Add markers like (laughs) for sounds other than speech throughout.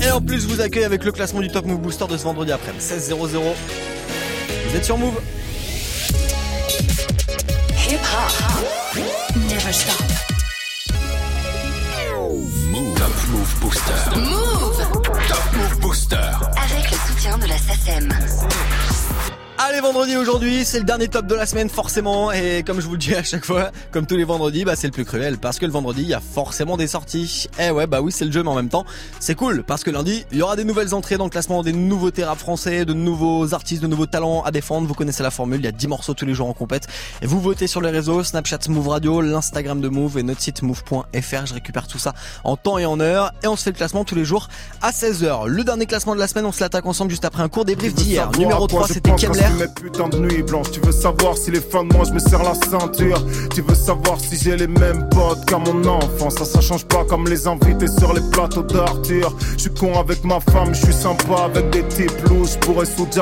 Et en plus, je vous accueille avec le classement du Top Move Booster de ce vendredi après 16 0 Vous êtes sur Move Hip hop. Never stop. Move. Top Move Booster. Move. Top Move Booster. Avec le soutien de la SACEM. Allez vendredi aujourd'hui, c'est le dernier top de la semaine forcément et comme je vous le dis à chaque fois, comme tous les vendredis, bah c'est le plus cruel parce que le vendredi il y a forcément des sorties. Eh ouais bah oui c'est le jeu mais en même temps c'est cool parce que lundi il y aura des nouvelles entrées dans le classement, des nouveaux rap français, de nouveaux artistes, de nouveaux talents à défendre. Vous connaissez la formule, il y a 10 morceaux tous les jours en compète et vous votez sur les réseaux Snapchat Move Radio, l'Instagram de Move et notre site move.fr. Je récupère tout ça en temps et en heure et on se fait le classement tous les jours à 16h. Le dernier classement de la semaine, on se l'attaque ensemble juste après un court débrief d'hier. Numéro 3 c'était Kemler. Mes putains de nuits blanches. Tu veux savoir si les fins de moi je me serre la ceinture. Tu veux savoir si j'ai les mêmes potes qu'à mon enfance. Ça, ça change pas comme les invités sur les plateaux d'Arthur. Je suis con avec ma femme, je suis sympa avec des types louches. Pourrais sous Très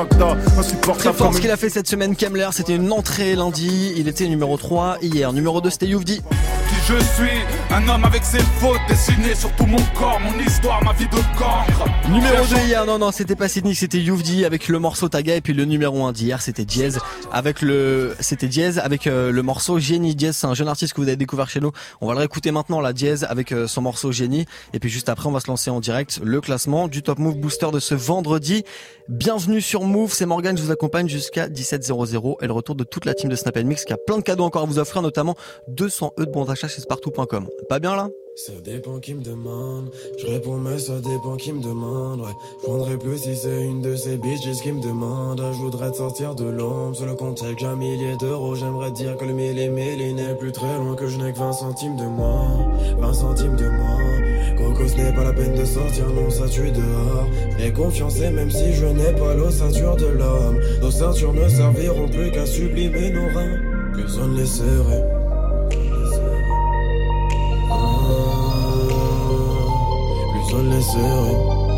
insupportable fort comme ce qu'il a fait cette semaine Kemler, c'était une entrée lundi, il était numéro 3 hier, numéro 2 c'était Youvdi. Qui je suis? Un homme avec ses fautes dessinées sur tout mon corps, mon histoire, ma vie de cancre. Numéro 2 hier, non non c'était pas Sydney, c'était Youvdi avec le morceau Taga et puis le numéro 1 d'hier c'était Diez avec le c'était Diez avec euh, le morceau Génie. Diez c'est un jeune artiste que vous avez découvert chez nous. On va le réécouter maintenant la Diez avec euh, son morceau Génie et puis juste après on va se lancer en direct le classement du Top Move Booster de ce vendredi. Bienvenue sur Move, c'est Morgan, je vous accompagne jusqu'à 17h00 et le retour de toute la team de Snap Mix qui a plein de cadeaux encore à vous offrir notamment 200 E de bons d'achat chez spartou.com. Pas bien là? Ça dépend qui me demande, je réponds mais ça dépend qui me demande, ouais. Je prendrais plus si c'est une de ces bitches qui me demande. Je voudrais te sortir de l'ombre, sur le compte avec un millier d'euros. J'aimerais dire que le mille et mille n'est plus très loin, que je n'ai que 20 centimes de moi, 20 centimes de moi. Coco, ce n'est pas la peine de sortir, non, ça tue dehors. Et confiance, et même si je n'ai pas l'ossature de l'homme, nos ceintures ne serviront plus qu'à sublimer nos reins. Plus on ne les serrait. On les serrait.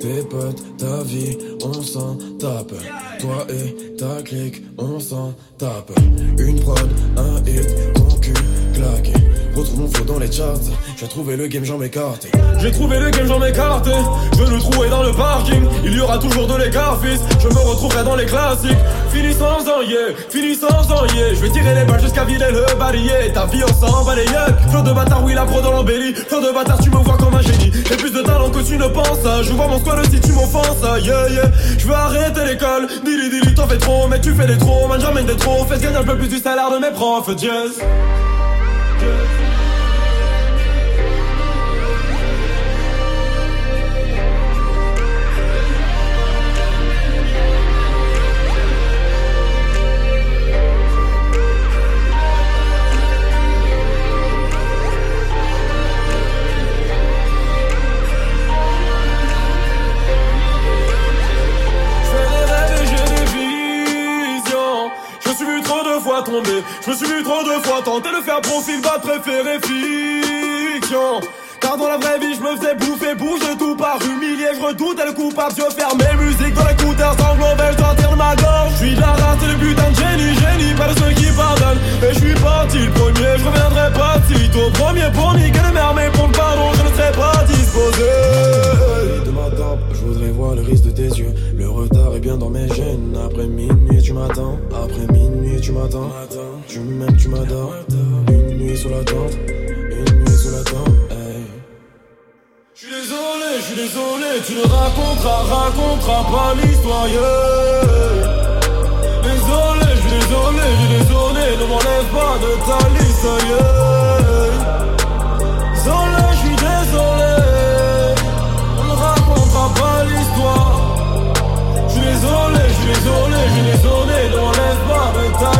Tes potes, ta vie, on s'en tape. Toi et ta clique, on s'en tape. Une prod, un hit, mon cul claqué. Retrouve mon flow dans les charts. J'ai trouvé le game, j'en m'écarte. J'ai trouvé le game, j'en m'écarte. Je le trouver dans le parking. Il y aura toujours de l'écart, fils. Je me retrouverai dans les classiques. Fini sans un yeah, fini sans yeah. Je vais tirer les balles jusqu'à vider le barillet. Ta vie, on s'en bat les. Flow de bâtard, oui, la pro dans l'embellie. Flow de bâtard, tu me vois comme un génie. J'ai plus de talent que tu ne penses. Je vois mon squad si tu m'offenses. Yeah, yeah. Je veux arrêter l'école. Dili, dili, t'en fais trop, mais tu fais des trop. Man, j'emmène des trop. Fais gagner un peu plus du salaire de mes profs. Jazz. Je me suis vu trop de fois tenter de faire profil bas préféré fiction. Car dans la vraie vie, je me faisais bouffer, bouger tout par humilier. Je redoutais le coupable, je fermais musique dans l'écouteur, sanglant, je sortir de ma gorge? Je suis la race et le putain de génie, génie, pas de ceux qui pardonnent. Et je suis parti le premier, je reviendrai pas si tôt. Premier pour niquer le mer, mais pour le pardon, je ne serai pas disposé. Retard est bien dans mes gènes. Après minuit, tu m'attends. Après minuit, tu m'attends. Tu m'aimes, tu m'adores. Une nuit sous la tente. Une nuit sous la tente. Hey. Je suis désolé, je suis désolé, tu ne raconteras, raconteras pas l'histoire. Désolé, je suis désolé, je suis désolé, ne m'enlève pas de ta liste. De ta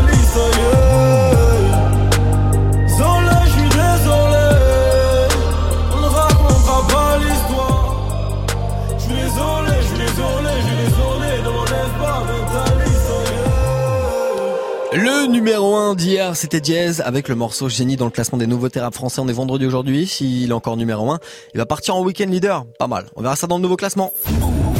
on ne racontera pas l'histoire. De ta. Le numéro 1 d'hier, c'était Diez avec le morceau Génie dans le classement des nouveaux rap français. On est vendredi aujourd'hui. S'il est encore numéro 1, il va partir en week-end leader. Pas mal. On verra ça dans le nouveau classement.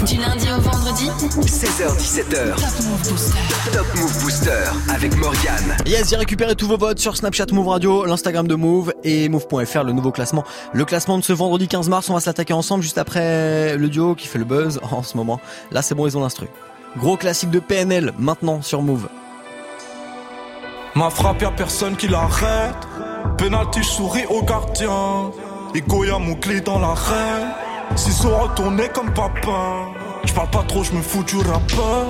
Du lundi au vendredi. 16h17h. Top Move Booster. Top Move Booster avec Morgan. Yes, j'ai récupéré tous vos votes sur Snapchat Move Radio, l'Instagram de Move et Move.fr, le nouveau classement. Le classement de ce vendredi 15 mars, on va s'attaquer ensemble juste après le duo qui fait le buzz (laughs) en ce moment. Là, c'est bon, ils ont l'instru. Gros classique de PNL, maintenant sur Move. Ma frappe, y'a personne qui l'arrête. Penalty, je souris au gardien. Et Goya Mougli dans l'arène. Ciseaux retournés comme papa. Je pas trop, je me fous du rappeur.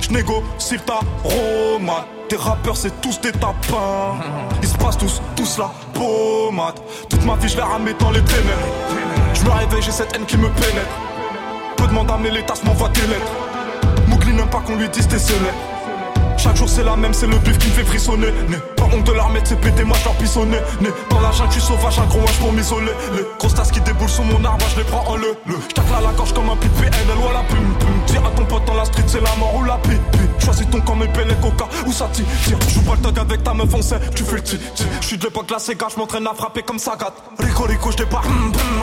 Je négocie ta romade. Tes rappeurs, c'est tous des tapins. Ils se passent tous, tous la pommade. Toute ma vie, je l'ai ramé dans les ténèbres. Je me réveille, j'ai cette haine qui me pénètre. Peu demande à les tasses, m'envoie des lettres. Mougli n'aime pas qu'on lui dise tes célèbres. Chaque jour c'est la même, c'est le bif qui me fait frissonner. Né. Pas de mettre, c'est pété, moi je leur pissonner. Né. Dans la jungle, je sauvage, un gros wesh pour m'isoler. Les grosses qui déboulent sur mon arbre, je les prends en le. le. J'tacle à la gorge comme un pipe PNL ou à la pum pum. Dis à ton pote dans la street, c'est la mort ou la pipe. Choisis ton camp, mes et coca ou ça tire. Joue le tag avec ta meuf, on tu fais le ti. Je suis de l'époque la Sega, je m'entraîne à frapper comme Sagat. Rico Rico, je débarque,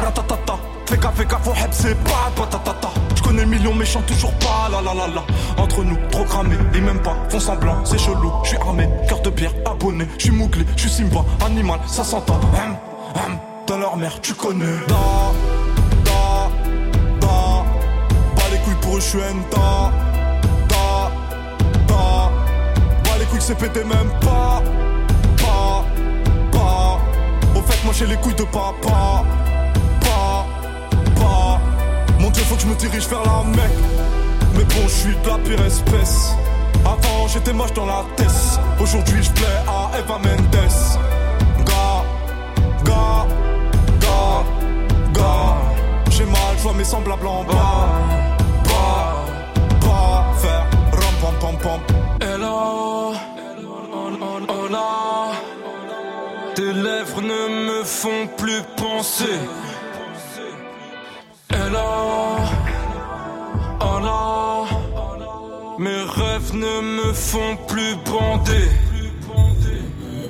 ratatata. Fais gaffe, fais gaffe, heb, c'est pas patatata. Connais millions méchants, toujours pas la la la la. Entre nous, trop et même pas, font semblant, c'est chelou. Je suis armé, cœur de pierre, abonné. Je suis mouglé, je suis Simba, animal, ça s'entend. Hum, hum, dans leur mère, tu connais. Da, da, da. Bas les couilles pour eux, je suis da. Da, les couilles, c'est pété même pas. Pas, pas. Au fait, moi j'ai les couilles de papa. Faut que je me dirige vers la mec. Mais bon, je suis de la pire espèce. Avant, j'étais moche dans la tête. Aujourd'hui, je plais à Eva Mendes. Gars, gars, gars, gars. J'ai mal, je vois mes semblables en bas. Bas, bas, faire ram pam pam pam. Hello, là. Tes lèvres ne me font plus penser. Mes rêves ne me font plus bander.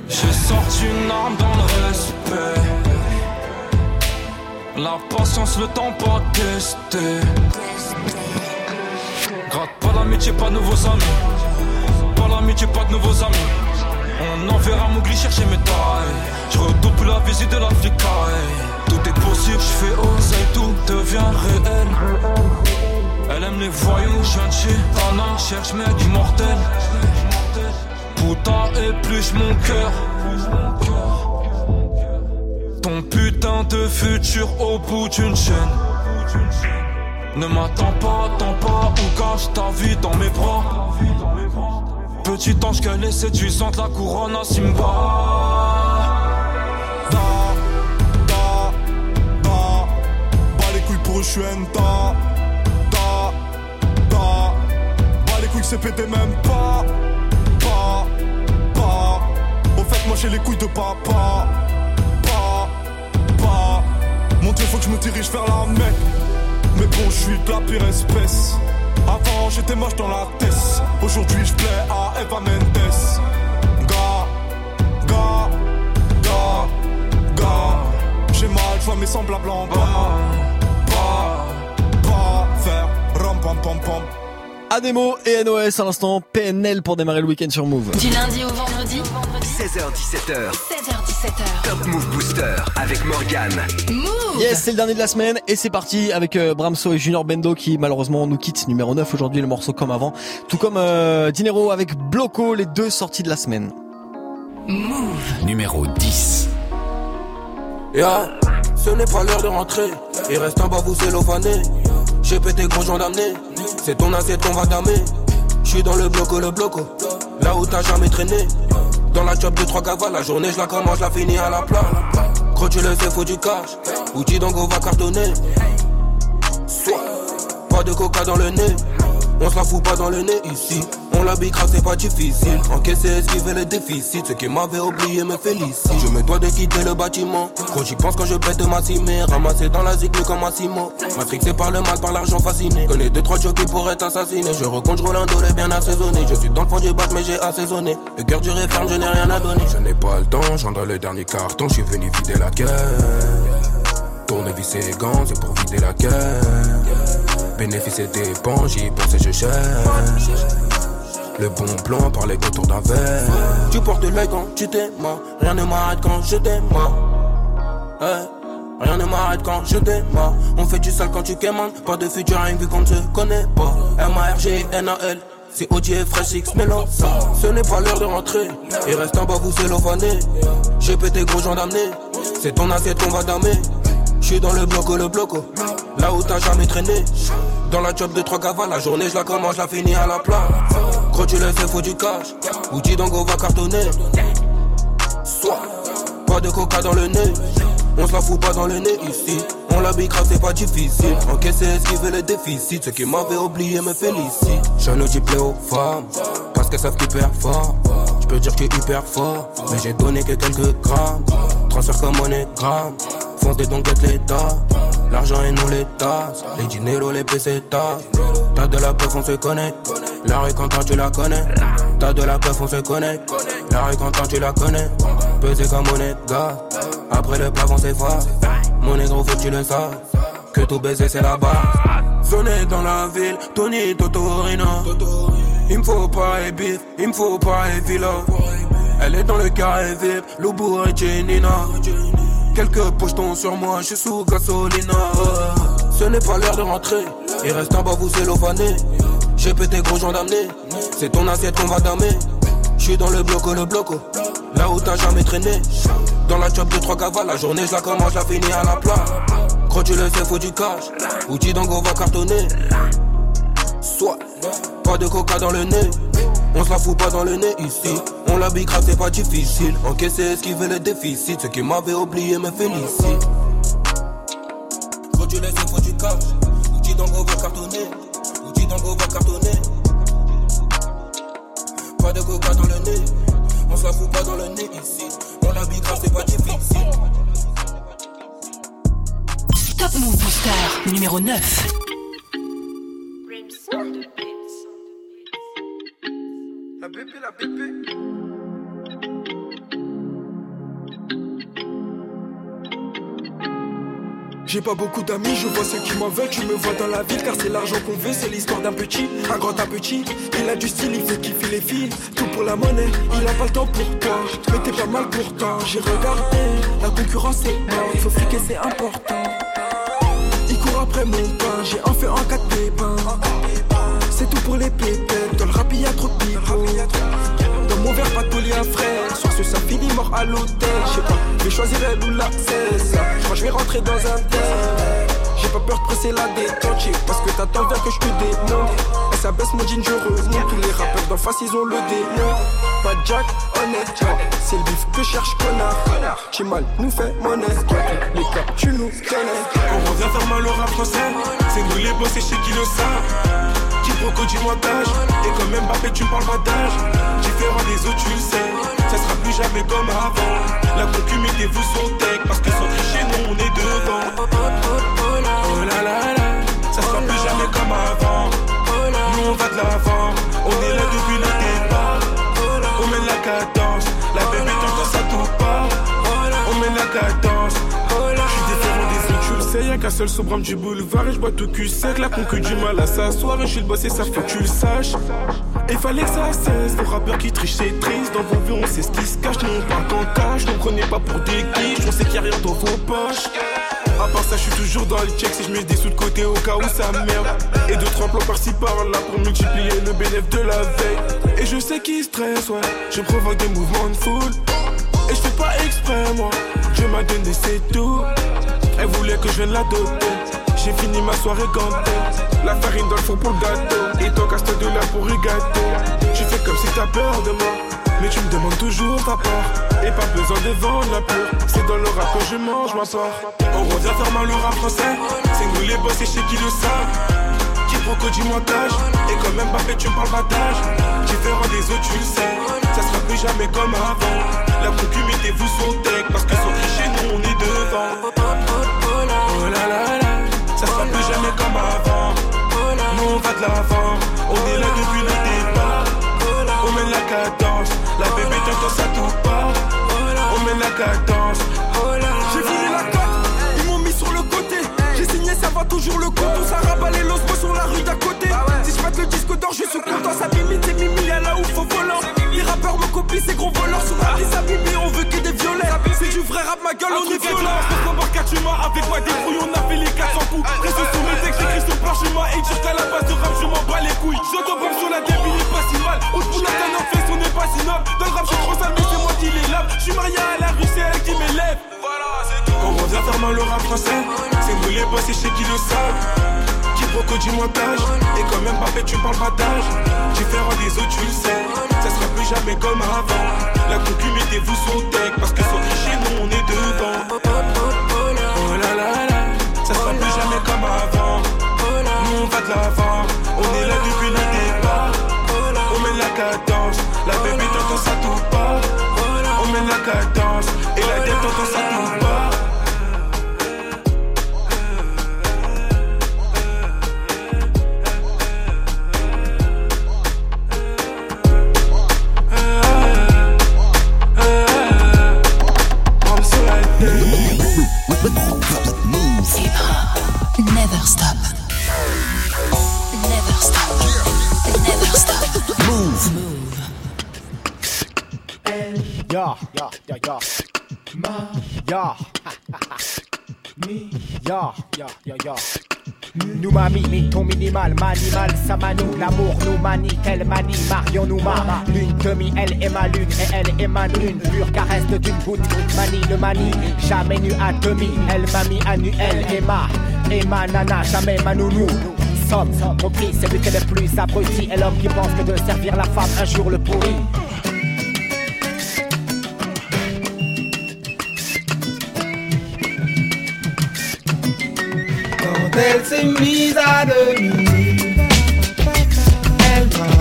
J'ai sorti une arme dans le respect. La patience, le temps pas testé. Gratte pas l'amitié, pas de nouveaux amis. Pas l'amitié, pas de nouveaux amis. On enverra Mougli chercher mes tailles. Je redouble la visite de l'Afrique. Tout est possible, je fais oser, tout devient réel. Elle aime les voyous, gentil, Tana, cherche mec immortel. Putain, épluche mon cœur. Ton putain de futur au bout d'une chaîne. Ne m'attends pas, attends pas, ou cache ta vie dans mes bras? Petit ange qu'elle est séduisante, la couronne à Simba. Da, da, da. Bas les couilles pour eux, je suis. Da, da. Bas les couilles, c'est pété même pas. Pas, pas. Au fait, moi j'ai les couilles de papa. Pas, pas. Mon dieu, faut que je me dirige vers la mec. Mais bon, je suis de la pire espèce. Avant, j'étais moche dans la tête. Aujourd'hui, je plais à Eva Mendes. Gars, gars, gars, gars. J'ai mal, je vois mes semblables en bas. Pas, pas, faire ram pam pam pam. Ademo et NOS à l'instant, PNL pour démarrer le week-end sur Move. Du lundi au vendredi, 16h17h. 16h17h. Top Move Booster avec Morgan. Move Yes, c'est le dernier de la semaine et c'est parti avec euh, Bramso et Junior Bendo qui malheureusement nous quittent numéro 9 aujourd'hui, le morceau comme avant. Tout comme euh, Dinero avec Bloco, les deux sorties de la semaine. Numéro 10. Ya, ce n'est pas l'heure de rentrer. Il reste un bas vous cellophané. J'ai pété gros gendarmerie. C'est ton assiette qu'on va damer. J'suis dans le bloco, le bloco. Là où t'as jamais traîné. Dans la job de trois cavales, la journée je la commence, la finis à la plat. Gros tu le sais, faut du cash. Outil d'ango va cartonner. Soit, pas de coca dans le nez. On se fout pas dans le nez ici. On la bicra, c'est pas difficile. Encaisser, esquiver le déficit. Ce qui m'avait oublié me félicite. Je me dois de quitter le bâtiment. Quand j'y pense quand je pète ma cimère. Ramassé dans la zig, comme un ciment. Matrixé par le mal, par l'argent fasciné. Connais deux, trois jokes qui pourraient t'assassiner. Je recompte, Rolando, les bien assaisonné. Je suis dans le fond du bac, mais j'ai assaisonné. Le cœur du ferme, je n'ai rien à donner. Je n'ai pas le temps, j'entre le dernier carton. Je suis venu vider la caisse. Tournevis et gants, c'est pour vider la caisse. Bénéfice et dépenses, j'y pense et je cherche. Le bon plan parlait autour d'un verre. Tu portes l'œil quand tu t'aimes, rien ne m'arrête quand je t'aime. Hey. Rien ne m'arrête quand je démarre. On fait du sale quand tu quémandes. Pas de futur, rien vu qu'on ne se connaît pas. M-A-R-G-N-A-L. C'est OG et Fresh X mélange Ce n'est pas l'heure de rentrer. Et reste en bas, vous cellophaner. J'ai pété gros gens d'amener. C'est ton assiette qu'on va damer. J'suis dans le bloco, le bloco. Là où t'as jamais traîné. Dans la job de trois cavales, la journée je la commence, je la finis à la plat. Gros, tu le sais, faut du cash. Outil on va cartonner. Soit, pas de coca dans le nez. On se la fout pas dans le nez ici. On la grave, c'est pas difficile. Encaisser, esquiver les déficits. Ceux qui m'avaient oublié me félicitent. J'en ai plaît aux femmes. Parce qu'elles savent qu'ils fort. J'peux dire que hyper fort. Mais j'ai donné que quelques grammes. Transfert comme monogramme. Fonce des dons, l'état. L'argent et les tasses. Les dineros, les pesetas. T'as de la peuf, on se connaît. La rue quand tu la connais. T'as de la peuf, on se connaît. La rue quand tu la connais. Pesé comme monnaie gars. Après le plafond, c'est froid. Mon négro, faut tu le saches. Que tout baiser, c'est la base. Venez dans la ville, Tony Totorina. Il me faut pas et bif, il me faut pas et villa. Elle est dans le carré VIP, Loubou et Jenina. Quelques pochetons sur moi, je suis sous gasolina. Ce n'est pas l'heure de rentrer, il reste en bas, vous cellophaner. J'ai pété gros gens d'amener, c'est ton assiette qu'on va damer. J'suis dans le bloco, le bloco, là où t'as jamais traîné. Dans la job de trois cavales, la journée je la commence, la finis à la plat. Quand tu le sais, faut du cash, outil d'ango va cartonner. Soit, pas de coca dans le nez. On se la fout pas dans le nez ici. On la grave, c'est pas difficile. Encaisser, esquiver les déficits. Ceux qui m'avaient oublié me félicitent. Quand tu laisses, faut du cash. Outil d'ango va cartonner. Outil d'ango va cartonner. Pas de coca dans le nez. On se la fout pas dans le nez ici. On la grave, c'est pas difficile. Top Move Booster numéro 9. J'ai pas beaucoup d'amis, je vois ceux qui m'en veulent, tu me vois dans la ville car c'est l'argent qu'on veut, c'est l'histoire d'un petit, un grand à petit. Il a du style, il fait kiffer les filles, tout pour la monnaie, il a pas le temps pour toi, mais t'es pas mal pourtant. J'ai regardé, la concurrence est morte, faut friquer c'est important. Il court après mon pain, j'ai un feu en quatre pépins. C'est tout pour les pépettes, dans le rap y'a trop de mon verre, pas de un frère, sur ce ça finit mort à l'hôtel, je sais pas. Je vais choisir elle ou la cesse. Je crois je vais rentrer dans un thème. J'ai pas peur de presser la détente, parce que t'attends bien que je te démonte. Et ça baisse mon jean, je remonte. Tous les rappeurs d'en face, ils ont le démon. Pas Jack, honnête, c'est le bif que cherche, connard. J'ai mal, nous fait monnaie. Les cas, tu nous connais. On revient faire mal au rap français. C'est nous les boss et chez qui le savent. Quiproquo du montage. Et quand même Mbappé tu me parles pas d'âge Différent des autres tu le sais. Ça sera plus jamais comme avant. La concu mettez-vous son tech Parce que sans tricher nous on est devant. Oh là là là. Ça sera plus jamais comme avant. Nous on va de l'avant. On est là depuis le seul sobrame du boulevard et je bois tout cul sec. La concu du mal à s'asseoir et je suis le boss et ça faut que tu le saches. Et fallait que ça cesse, vos rappeurs qui trichent c'est triste. Dans vos vues on sait ce qui se cache, non on parle qu'en cash. Ne prenez pas pour des quiches, on sait qu'il y a rien dans vos poches. À part ça, je suis toujours dans les checks si je mets des sous de côté au cas où ça merde. Et deux trois plans par-ci par-là pour multiplier le bénéfice de la veille. Et je sais qui stresse, ouais, je provoque des mouvements de foule. Et je fais pas exprès, moi, je m'a donné c'est tout. Elle voulait que je vienne l'adopter. J'ai fini ma soirée gantée. La farine dans le four pour le gâteau. Et ton casse de là pour le gâteau. Tu fais comme si t'as peur de moi. Mais tu me demandes toujours ta part. Et pas besoin de vendre la peur. C'est dans le rap que je mange ma part. On revient faire mal au rap français. C'est nous les boss chez qui le savent. Qui proco du montage. Et quand même pas fait, tu me parles d'âge. Différent des autres, tu le sais. Ça sera plus jamais comme avant. La concu, mettez-vous son tech. Parce que sans tricher, nous on est devant. Là là là, ça sera plus jamais comme avant. Nous on va de l'avant, on est là depuis le départ. On met la cadence, la bébé t'entends ça tout part. On met la cadence. J'ai fini la cote, ils m'ont mis sur le côté. J'ai signé, ça va toujours le compte. On s'arrabat les los sur la rue d'à côté. Si je le disque d'or, je suis content. Ça limite, c'est mimi à la violent. Les rappeurs copient, ces gros voleurs. Sous vie, ça bibi, on veut que des violets. C'est du vrai rap, ma gueule, on est violent. Pour 4 humains, avec moi des couilles, on a fait les 400 coups. Reste sur mes textes, j'écris sur parchemin. Et dire qu'à la base de rap, je m'en bats les couilles. Je dois sur la débile, il est pas si mal. Au bout d'un an, fait, on n'est pas si noble. Dans le rap, je suis trop sale, mais c'est moi qui les lave. Je suis marié à la rue, c'est elle qui m'élève. Voilà, c'est tout. On revient faire mal le rap français. C'est nous les boss et chez qui le savent. Quiproquo du montage. Et quand même pas fait, tu parles pas d'âge. Différent des autres, tu le sais. Ça sera plus jamais comme avant. La concu, mettez-vous sur deck. Parce que sur chez nous, on est devant. Oh là là là. Ça sera plus jamais comme avant. Nous, on va de l'avant. On est là depuis le départ. On met la cadence. La baby t'entends ça tout pas. On met la cadence. Et la tête t'entends ça tout pas. Never stop. Never stop. Never stop. Move. Move. Ya, ya, ya, ya. Ma, ya. Mi, (laughs) ya, ya, ya, ya. Nous mami, mi, ton minimal, manimal, ça L'amour nous manie, tel manie, Marion nous mama Lune demi, elle est ma lune et elle émane une pure caresse d'une goutte Manie le manie, jamais nu à demi. Elle m'a mis à nu, elle et ma, et ma nana, jamais ma nounou. Sommes compris, c'est lui qui est plus abruti Et l'homme qui pense que de servir la femme un jour le pourrit elle s'est mise à demi, elle m'a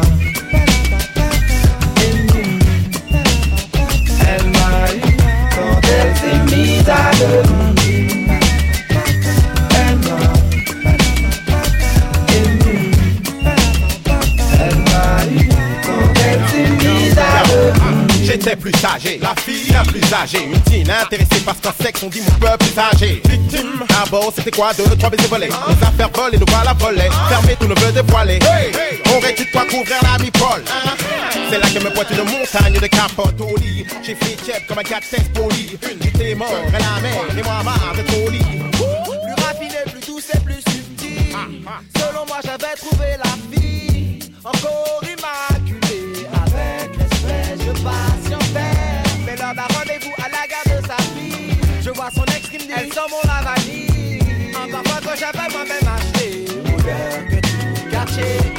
ému. Elle m'a eu quand elle s'est mise à demi. Elle m'a ému. Elle m'a eu quand elle s'est mise à demi. J'étais plus âgé, la fille la plus âgée on dit mon peuple plus âgé. Victime, d'abord c'était quoi Deux, trois baisers volés Les affaires volées, nous voilà volés. Fermé, tout ne veut dévoiler Aurais-tu de quoi couvrir la mi-pole C'est là que me pointe une montagne de capote au lit. J'ai fait chef comme un cat test poli. J'étais mort, et la mer, et moi marre de trop lit Plus raffiné, plus douce et plus subtil. Selon moi, j'avais trouvé la fille encore Un parfum que j'avais moi-même acheté. Odeur que tout quartier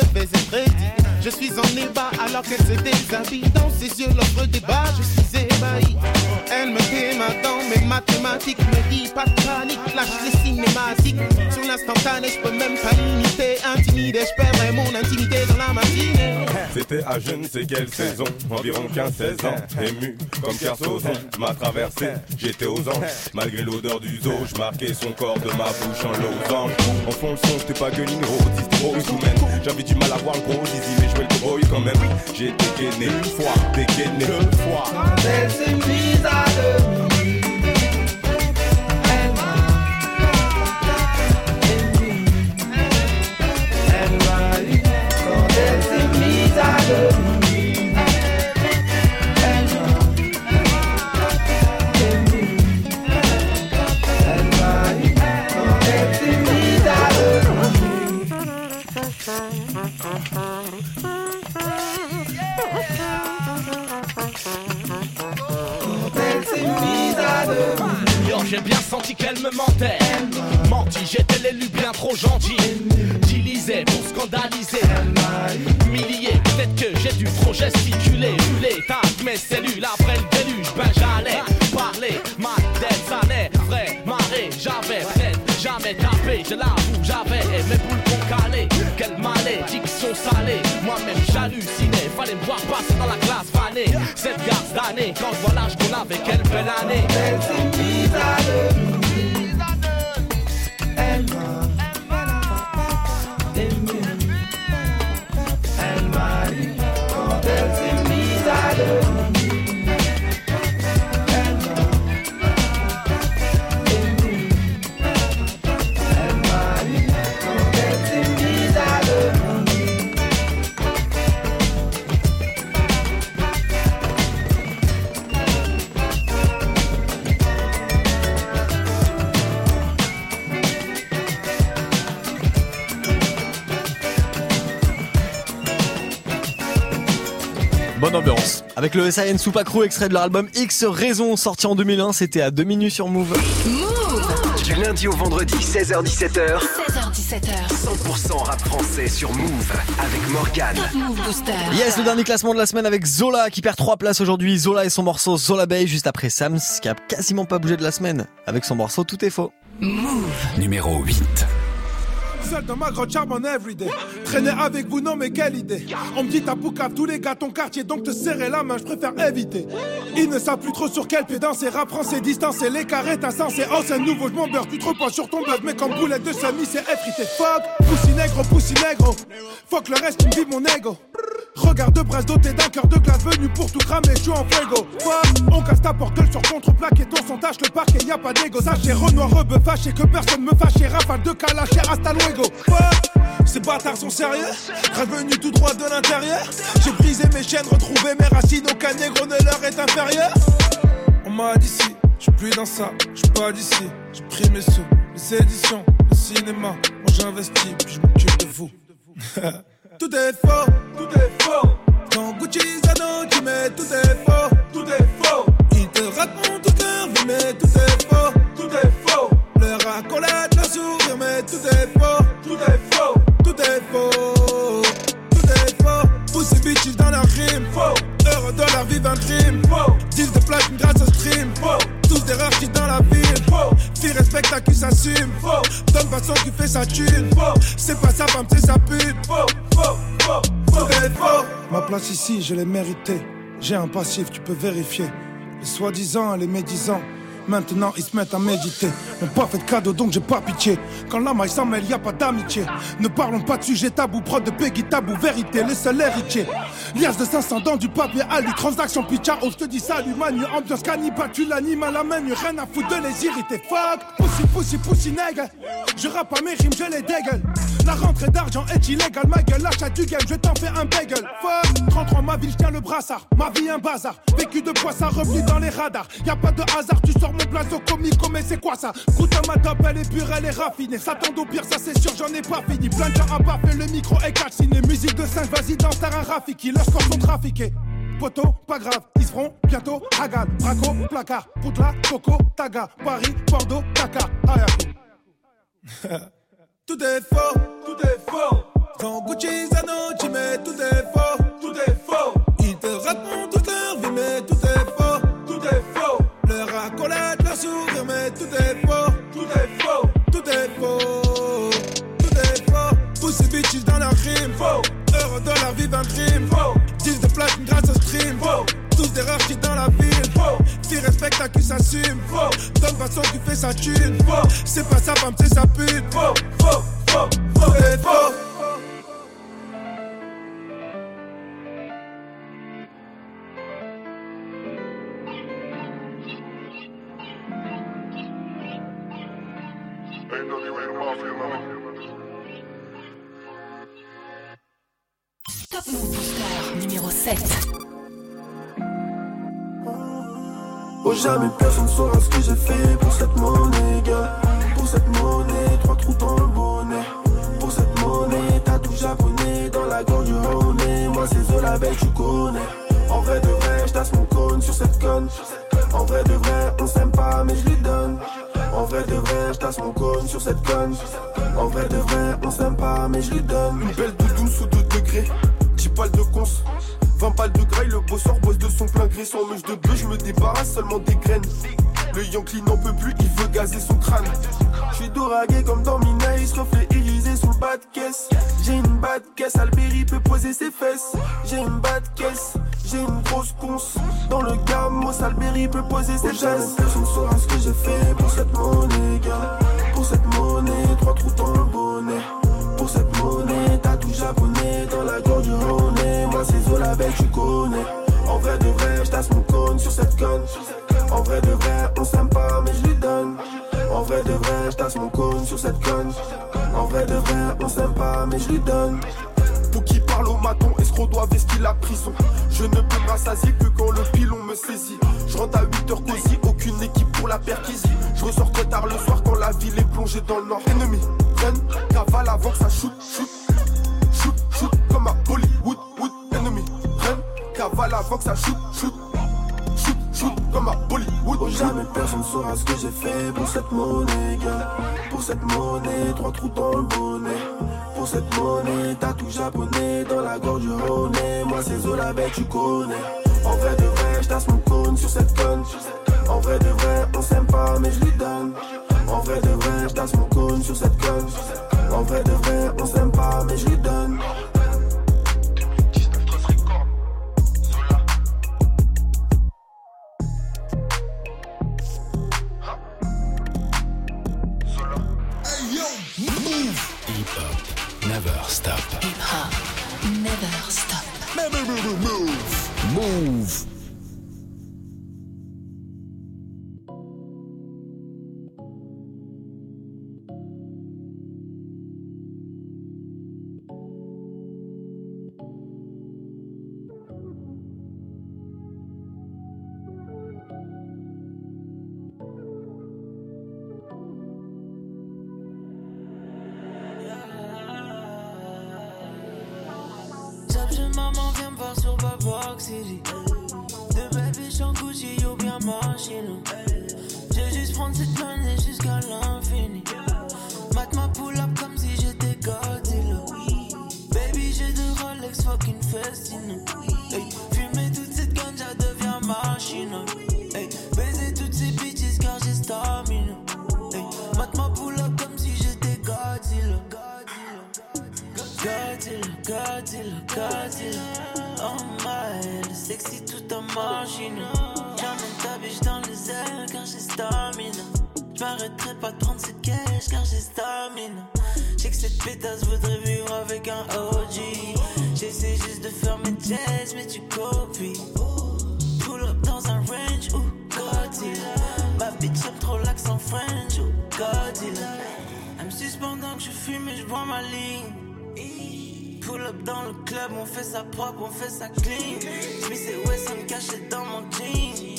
devais être ready. Je suis en ébat alors qu'elle se déshabille. Dans ses yeux, l'offre débat, je suis ébahi. Elle me déma dans mes mathématiques, me dit pas de panique, lâche les cinématiques. Sur l'instantané, je peux même pas limiter, intimider, je perdrai mon intimité dans la matinée. C'était à je ne sais quelle saison, environ 15-16 ans, ému comme Kersozon m'a traversé, j'étais aux anges, malgré l'odeur du zoo, je marquais son corps de ma bouche en losange. En fond le son, j'étais pas gueuline rose, j'avais du mal à voir le gros mais jouais le boy quand même. J'ai dégainé une fois, dégainé deux fois. Elle s'est mise à demi. Qu'elle me mentait. Menti, j'étais l'élu bien trop gentil. Utilisé pour scandaliser. Humilié, peut-être que j'ai dû trop gesticuler. Hurler, tac, mes cellules après le déluge. Ben j'allais parler, ma tête années. Vrai, marée, j'avais peut-être jamais tapé. Je l'avoue, j'avais mes boules qu'on calait. Quelle malédiction salée. Moi-même j'hallucinais. Fallait me voir passer fanée. cette garce d'année. Quand je vois l'âge qu'on avait, quelle belle année. Elle Avec le SAN Crew extrait de leur album X Raison sorti en 2001, c'était à 2 minutes sur Move. Du lundi au vendredi, 16h17h. 16h17h. 100% rap français sur Move avec Morgan. Move Booster. Yes, le dernier classement de la semaine avec Zola qui perd 3 places aujourd'hui. Zola et son morceau Zola Bay juste après Sams qui a quasiment pas bougé de la semaine avec son morceau Tout est faux. Numéro 8. Seul dans ma grotte charbonne everyday. Traîner avec vous, non mais quelle idée. On me dit t'as poucave tous les gars ton quartier, donc te serrer la main, je préfère éviter. Ils ne savent plus trop sur quel pied danser, rap français distancé, l'écart est insensé. Oh c'est nouveau, je m'en beurre, tu te reposes sur ton buzz, mais comme boulette de semi, c'est effrité. Fuck, poussi négro, poussi négro. Fuck le reste, qui me mon ego. Regarde de brasse doté d'un cœur de glace venu pour tout cramer, je suis en fuego. On casse ta porte sur contreplaque et ton son tâche le parquet, y a pas d'ego. Sachez Renoir rebeu fâché que personne me fâche, rafale de calache et hasta. Ces bâtards sont sérieux, revenu tout droit de l'intérieur. J'ai brisé mes chaînes, retrouvé mes racines, aucun négro ne leur est inférieur. On m'a dit si, je suis plus dans ça, je suis pas d'ici. J'ai pris mes sous, les éditions, le cinéma. Moi j'investis, puis je m'occupe de vous. (laughs) tout est faux, tout est faux. Quand Gucci Zano, tu mets tout est faux, tout est faux. Ils te racontent toute leur vie, mais tout est faux, tout est faux. Leur accolade, leur sourire, mais tout est faux, tout est faux, tout est faux, tout est faux. Pousse ces bitches dans leur rime, faux. Heureux de leur vivre un crime, faux. Deal de platine grâce au stream, faux. Tous des rares qui dans la ville, faux. Fille respecte à qui s'assume, faux. Donne façon qui fait sa thune, faux. C'est pas sa femme, c'est sa pute, faux, faux, faux, faux. Tout est faux. Ma place ici, je l'ai méritée. J'ai un passif, tu peux vérifier. Les soi-disant, les médisants. Maintenant ils se mettent à méditer. N'ont pas fait de cadeau donc j'ai pas pitié. Quand la maille s'en mêle, y a pas d'amitié. Ne parlons pas de sujet tabou, prod de Peggy tabou, vérité, les seuls héritiers. Lias de 500 dans du papier à lui, transaction pitcha, oh te dis salut manu, ambiance cannibale, tu l'animes à la main, rien à foutre de les irriter. Fuck, pussy, pussy, pussy, nègre. Je rappe à mes rimes, je les dégueule. La rentrée d'argent est illégale, ma gueule, l'achat du game, je t'en fais un bagel. Fuck, 33 ma ville, tiens le brassard. Ma vie un bazar, vécu de poisson, revenu dans les radars. Y a pas de hasard, tu sors mon blazo comico, mais c'est quoi ça? Goûte à ma top, elle est pure, elle est raffinée. S'attend au pire, ça c'est sûr, j'en ai pas fini. Plein de gens à baffer, le micro est calciné. Musique de 5, vas-y, danse, t'as un Rafiki. Leurs scores sont trafiqués. Poto, pas grave, ils seront bientôt Hagan, Braco, placard, Poutla, Coco, Taga, Paris, Bordeaux, Dakar, Ayaku. (laughs) tout est faux, tout est faux. Quand Gucci Zano, tu mets tout est faux, tout est faux. Ils te racontent toute leur vie, mais tout est faux, tout est faux. Leur accolade, leur sourire, mais tout est faux, tout est faux, tout est faux, tout est faux. Tous ces bitches dans leur rime, faux. Heureux de leur vivre un crime, faux. 10 de platine grâce au stream, faux. Tous des rares qui dans la ville. Fille respecte à qui s'assume, faux. Donne façon qui fait sa thune. C'est pas sa femme, c'est sa pute, faux, faux, faux, faux, c'est faux. Top Move Booster numéro 7. Oh jamais personne saura ce que j'ai fait pour cette monnaie gars. Pour cette monnaie, trois trous dans le bonnet. Pour cette monnaie, t'as tout japonais dans la gorge du honey Moi c'est Zola Bay, tu connais. En vrai de vrai, je mon cône sur cette conne. En vrai de vrai, on s'aime pas mais je lui donne. En vrai de vrai, je mon cône sur cette conne. En vrai de vrai, on s'aime pas mais je lui donne. Une belle doudoune sous 2 degrés. 10 balles de cons 20 balles de graille, le bosseur bosse de son plein gré Sans mèche de bœuf, je me débarrasse seulement des graines Le Yankee n'en peut plus, il veut gazer son crâne J'suis doragué comme dans Minaïs, reflet irisé sur le bas de caisse J'ai une bas de caisse, Alberi peut poser ses fesses J'ai une bas de caisse, j'ai une grosse conce. Dans le gamme, Salberry peut poser ses gestes. Personne saura ce que j'ai fait pour cette monnaie, gars. Pour cette monnaie, trois trous dans le bonnet. Pour cette monnaie, t'as tout japonais dans la gorge du Zola belle, tu connais. En vrai de vrai, j'tasse mon cône sur cette conne. En vrai de vrai, on s'aime pas, mais je lui donne. En vrai de vrai, j'tasse mon cône sur cette conne. En vrai de vrai, on s'aime pas, mais je lui donne. Pour qui parle au maton, escroc doit vestir la prison. Je ne peux m'assasier que quand le pilon me saisit. Je rentre à 8h cosy, aucune équipe pour la perquisie. Je ressors très tard le soir quand la ville est plongée dans le nord. Ennemi, run, cavale avant que ça shoot, shoot. Shoot, shoot, comme à Bollywood, cavale avant que ça shoot, shoot. Shoot, shoot, comme à Bollywood. Oh, jamais personne saura ce que j'ai fait pour cette monnaie, gars. Pour cette monnaie, trois trous dans le bonnet. Pour cette monnaie, t'as tout japonais dans la gorge du Rhône. Moi, c'est Zola bête, tu connais. En vrai de vrai, j'tasse mon cône sur cette conne. En vrai de vrai, on s'aime pas, mais je lui donne. En vrai de vrai, j'tasse mon cône sur cette conne. En vrai de vrai, on s'aime pas, mais je lui donne. J'sais que cette pétasse voudrait vivre avec un OG J'essaie juste de faire mes jazz mais tu copies. Pull up dans un range ou Godzilla Ma bitch aime trop l'accent French ou Godzilla Elle me suce pendant que je fume et je vois ma ligne. Pull up dans le club, on fait ça propre, on fait ça clean. Smith et Wesson cachés dans mon jean.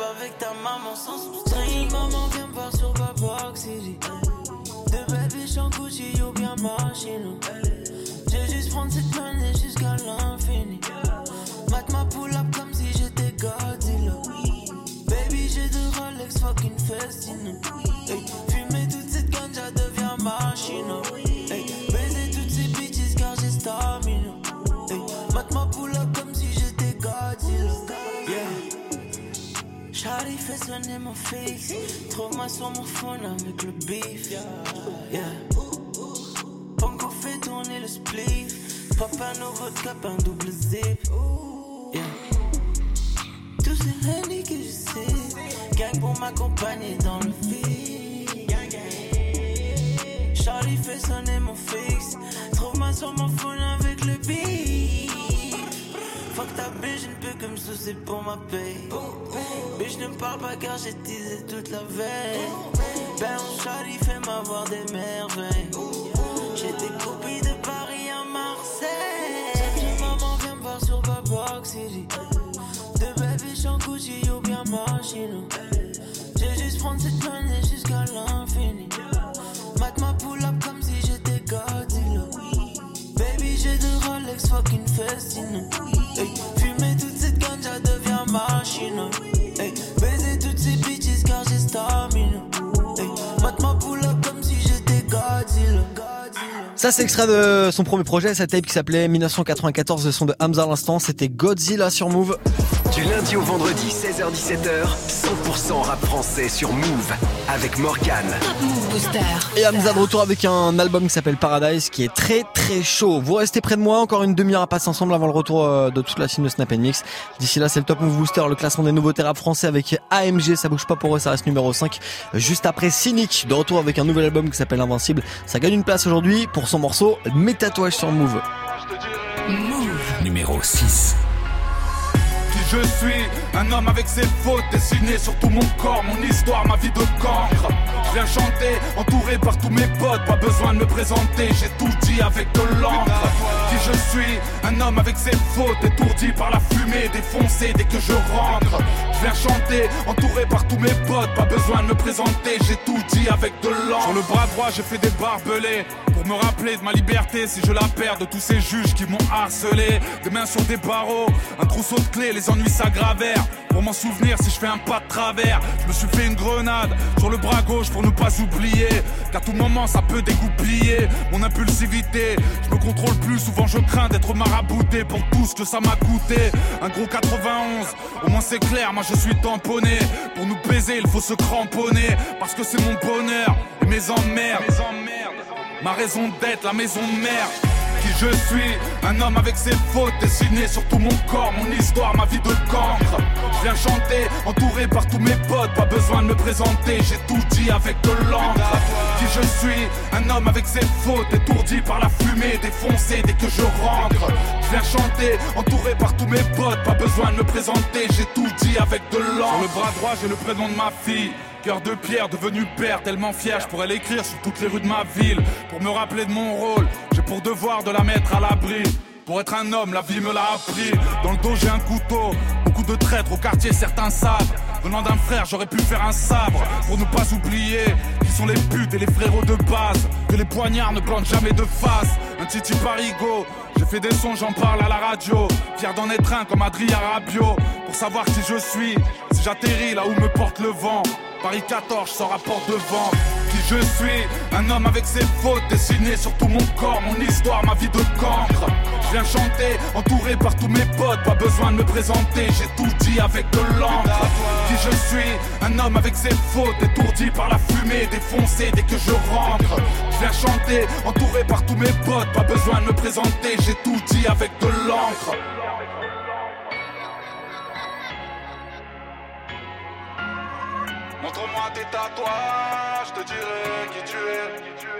Avec ta maman sans string. Maman viens me voir sur Babok City. De baby j'en Gucci ou bien machine. J'ai juste prendre cette monnaie jusqu'à l'infini. Mat ma pull up comme si j'étais Godzilla. Baby j'ai deux Rolex fucking Festino. Hey, fumer toute cette ganja devient machine. Charlie fait sonner mon fixe. Trouve-moi sur mon phone avec le beef. Yeah. Fait tourner le spliff. Un nouveau cap, un double zip. Yeah. Tous ces que je sais. Gang pour m'accompagner dans le feed. Charlie fait sonner mon fixe. Trouve-moi sur mon phone avec le beat. Fuck ta bitch, je ne peux que me pour ma paye. Bitch, ne parle pas car j'ai teasé toute la veille. Ben, Charlie fait m'avoir des merveilles. J'ai des copies de Paris à Marseille. Maman vient me voir sur Babok City. De baby j'en Gucci ou bien machine. J'ai juste prendre cette monnaie jusqu'à l'infini. Mat ma pull up comme si j'étais Godzilla. Baby j'ai deux Rolex fucking Festino. Ça, c'est extrait de son premier projet, sa tape qui s'appelait 1994, le son de Hamza à l'instant. C'était Godzilla sur Move. Du lundi au vendredi, 16h17h, 100% rap français sur Move avec Morgan. Et Hamza de retour avec un album qui s'appelle Paradise qui est très très chaud. Vous restez près de moi, encore une demi-heure à passer ensemble avant le retour euh, de toute la team de Snap Mix. D'ici là, c'est le Top Move Booster, le classement des nouveaux rap français avec AMG, ça bouge pas pour eux, ça reste numéro 5. Juste après Cynic, de retour avec un nouvel album qui s'appelle Invincible. Ça gagne une place aujourd'hui pour son morceau Mes tatouages sur Move. Numéro 6. Je suis Un homme avec ses fautes dessinées sur tout mon corps, mon histoire, ma vie de cancre. Je viens chanter, entouré par tous mes potes, pas besoin de me présenter, j'ai tout dit avec de l'encre. Qui je suis Un homme avec ses fautes, étourdi par la fumée, défoncé dès que je rentre. Je viens chanter, entouré par tous mes potes, pas besoin de me présenter, j'ai tout dit avec de l'encre. Sur le bras droit, j'ai fait des barbelés pour me rappeler de ma liberté si je la perds de tous ces juges qui m'ont harcelé. Des mains sur des barreaux, un trousseau de clés, les ennuis s'aggravèrent. Pour m'en souvenir si je fais un pas de travers, je me suis fait une grenade sur le bras gauche pour ne pas oublier qu'à tout moment ça peut dégoupiller mon impulsivité. Je me contrôle plus, souvent je crains d'être marabouté pour tout ce que ça m'a coûté. Un gros 91, au moins c'est clair, moi je suis tamponné. Pour nous baiser, il faut se cramponner parce que c'est mon bonheur et mes emmerdes. Ma raison d'être, la maison de merde. Je suis, un homme avec ses fautes dessinées sur tout mon corps, mon histoire, ma vie de cancre. Je viens chanter, entouré par tous mes potes, pas besoin de me présenter, j'ai tout dit avec de l'encre. Qui je suis, un homme avec ses fautes, étourdi par la fumée, défoncé dès que je rentre. Je viens chanter, entouré par tous mes potes, pas besoin de me présenter, j'ai tout dit avec de l'encre. Le bras droit, j'ai le prénom de ma fille. Cœur de pierre, devenu père, tellement fier, je pourrais l'écrire sur toutes les rues de ma ville. Pour me rappeler de mon rôle, j'ai pour devoir de la mettre à l'abri. Pour être un homme, la vie me l'a appris. Dans le dos, j'ai un couteau. Beaucoup de traîtres au quartier, certains savent. Venant d'un frère, j'aurais pu faire un sabre. Pour ne pas oublier qui sont les putes et les frérots de base. Que les poignards ne plantent jamais de face. Un titi parigo. J'ai fait des sons, j'en parle à la radio. Fier d'en être un comme Adrien Rabiot. Pour savoir qui je suis, si j'atterris là où me porte le vent. Paris 14, sans rapport de vent. Qui je suis, un homme avec ses fautes dessinées sur tout mon corps, mon histoire, ma vie de cancre. Je viens chanter, entouré par tous mes potes, pas besoin de me présenter, j'ai tout dit avec de l'encre. Qui je suis, un homme avec ses fautes, étourdi par la fumée, défoncé dès que je rentre. Je viens chanter, entouré par tous mes potes, pas besoin de me présenter, j'ai tout dit avec de l'encre. Montre-moi tes tatouages, je te dirai qui tu es.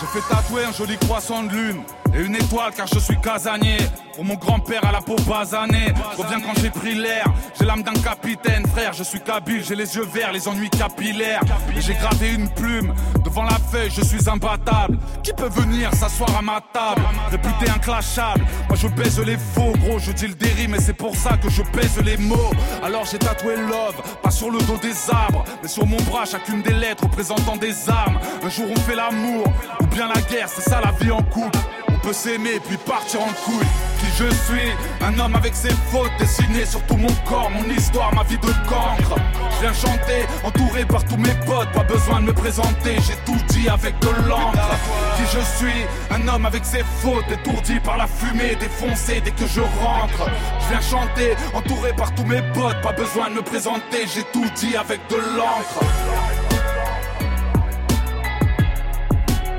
J'ai fait tatouer un joli croissant de lune et une étoile car je suis casanier. Pour mon grand-père à la peau basanée, reviens quand j'ai pris l'air. J'ai l'âme d'un capitaine, frère, je suis kabyle, j'ai les yeux verts, les ennuis capillaires. J'ai gravé une plume devant la feuille, je suis imbattable. Qui peut venir s'asseoir à ma table? Réputé inclashable, moi je baise les faux, gros, je dis le déri, mais c'est pour ça que je baise les mots. Alors j'ai tatoué love, pas sur le dos des arbres, mais sur mon bras, chacune des lettres représentant des armes. Un jour on fait l'amour, ou bien la guerre, c'est ça la vie en couple. Peut s'aimer puis partir en couille. Qui je suis, un homme avec ses fautes dessinées sur tout mon corps, mon histoire, ma vie de cancre. Je viens chanter, entouré par tous mes potes, pas besoin de me présenter, j'ai tout dit avec de l'encre. Qui je suis, un homme avec ses fautes, étourdi par la fumée, défoncé dès que je rentre. Je viens chanter, entouré par tous mes potes, pas besoin de me présenter, j'ai tout dit avec de l'encre.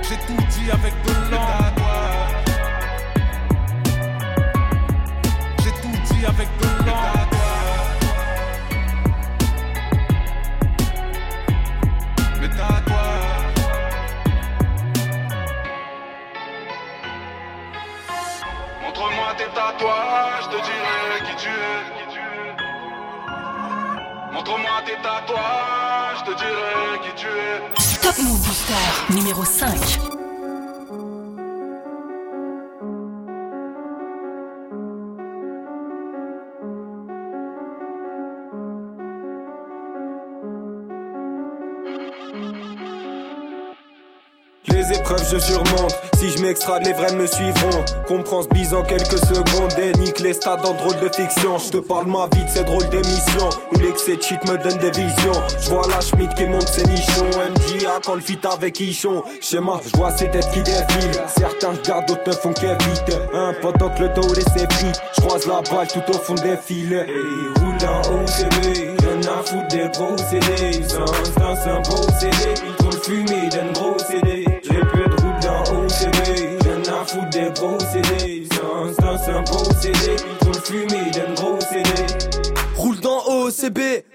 J'ai tout dit avec Je te dirai qui tu es. Montre-moi tes tatouages, je te dirai qui tu es. Top Move Booster numéro 5. Épreuves, je surmonte. Si je m'extrade, les vrais me suivront. Comprends ce bise en quelques secondes et nique les stades en drôle de fiction. Je te parle ma vie de ces drôles d'émissions où l'excès de shit me donne des visions. Je vois la Schmidt qui monte ses nichons. MJA quand le fit avec Ichon. Schéma, je vois ces têtes qui défilent. Certains regardent, d'autres ne font qu'éviter. Un pendant que le dos laissé pris. Je croise la balle tout au fond des filets. Et roule en ai à foutre des gros CD. Sans un beau CD. Ils fumé d'un gros Dans un beau CD. Ils trop le fumé d'un gros CD. Roule dans OCB,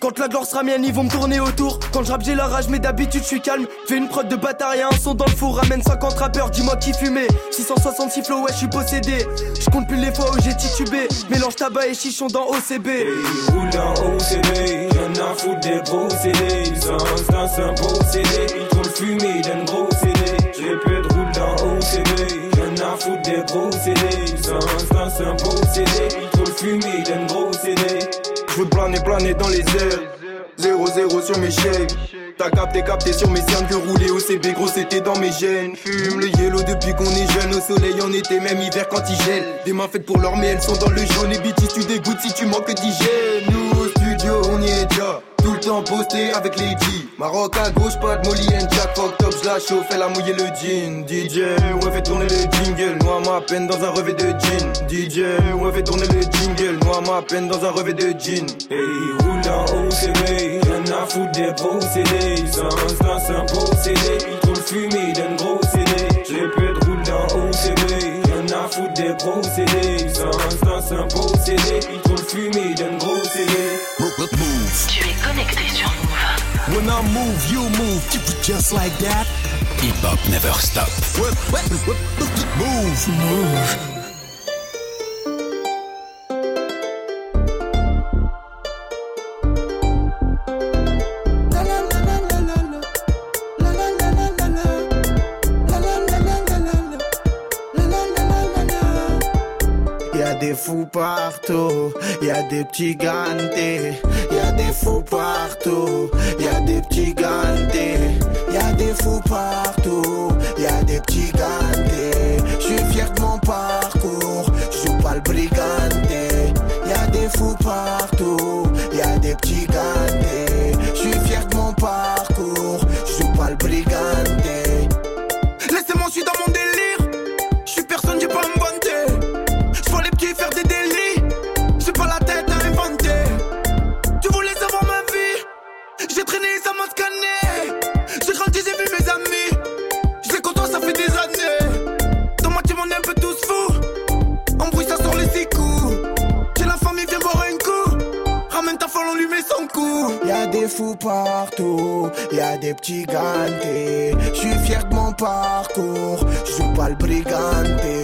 quand la gloire sera mienne, ils vont me tourner autour. Quand je rappe, j'ai la rage, mais d'habitude, je suis calme. Fais une prod de bâtard et un son dans le four. Ramène 50 rappeurs, dis-moi qui fumait. 666 flow, ouais, je suis possédé. Je compte plus les fois où j'ai titubé. Mélange tabac et chichon dans OCB. roule dans OCB, y'en a foutre des gros CD. Sans dans un beau CD, ils trop le fumé d'un gros CD. J'ai peu de roule dans OCB, y'en a foutre des gros CD. Sans dans un beau CD, ils trop le fumé d'un gros CD. Je veux planer, planer dans les airs. 0-0 sur mes chèques. T'as capté, capté sur mes cernes que rouler au CB, gros c'était dans mes gènes. Fume le yellow depuis qu'on est jeune, au soleil en été, même hiver quand il gèle. Des mains faites pour l'or, mais elles sont dans le jaune. Et BT, tu dégoûtes si tu manques d'hygiène. On y est déjà. Tout le temps posté avec les G. Maroc à gauche, pas de Molly and Jack. Fuck top, j'la chauffe, elle a mouillé le jean. DJ, on fait tourner le jingle. Noie ma peine dans un revêt de jean. DJ, on fait tourner le jingle. Noie ma peine dans un revêt de jean. Hey, roule en OCB, y'en a foutre des CD. Sans dans un CD, ils le fumé d'un gros CD. J'ai peu de roule dans OCB, y'en a foutre des CD. Sans dans un CD, ils le fumé d'un gros CD. Tu es connecté sur Move. When I move, you move, just like that. Hip Hop Never Stop. Move, move. Y'a des fous partout, y'a des petits gantés, y'a des fous partout, y'a des petits gantés, y'a des fous partout, y'a des petits gantés. J'suis fier de mon parcours, j'joue pas le briganté. Y'a des fous partout, partout. Y'a des petits gantés. J'suis fier de mon parcours. J'joue pas le briganté.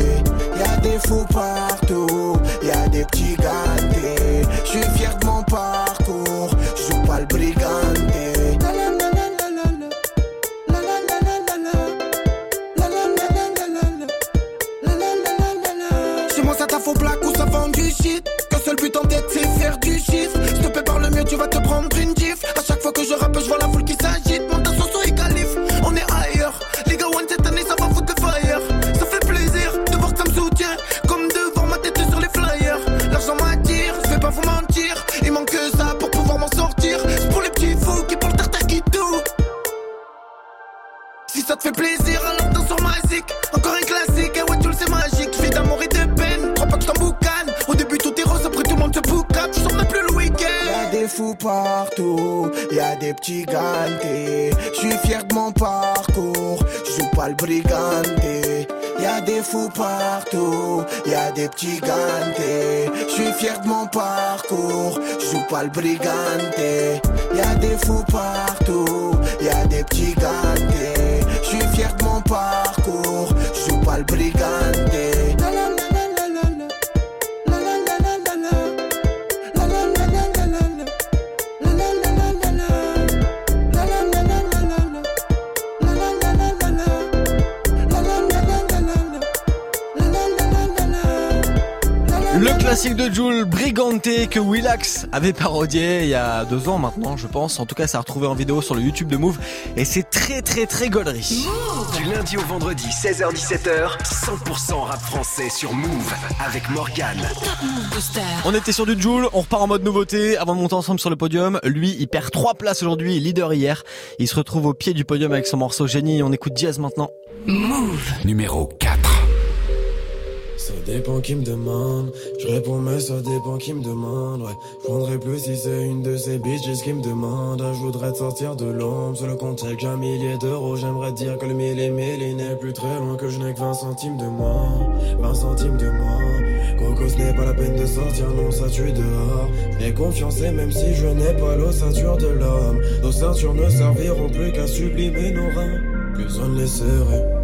Y'a des fous partout, y'a des petits gantés. J'suis fier de mon petits gantés. J'suis fier de mon parcours, j'joue pas le briganté. Y'a des fous partout, Willax avait parodié il y a deux ans maintenant, je pense. En tout cas, ça a retrouvé en vidéo sur le YouTube de Move. Et c'est très très très gaulerie. Du lundi au vendredi, 16h17h, 100% rap français sur Move avec Morgan. On était sur du Joule, on repart en mode nouveauté avant de monter ensemble sur le podium. Lui, il perd trois places aujourd'hui, leader hier. Il se retrouve au pied du podium avec son morceau Génie. On écoute Diaz maintenant. Move. Numéro 4. Dépend qui me demande, je réponds mais ça dépend qui me demande, ouais. Je prendrais plus si c'est une de ces bitches qui me demande. Je voudrais te sortir de l'ombre, sur le compte avec un millier d'euros. J'aimerais dire que le mille et mille il n'est plus très loin, que je n'ai que 20 centimes de moins, 20 centimes de moins. Coco ce n'est pas la peine de sortir, non ça tue dehors. Et confiance et même si je n'ai pas l'ossature de l'homme, nos ceintures ne serviront plus qu'à sublimer nos reins. Plus on ne les serrait.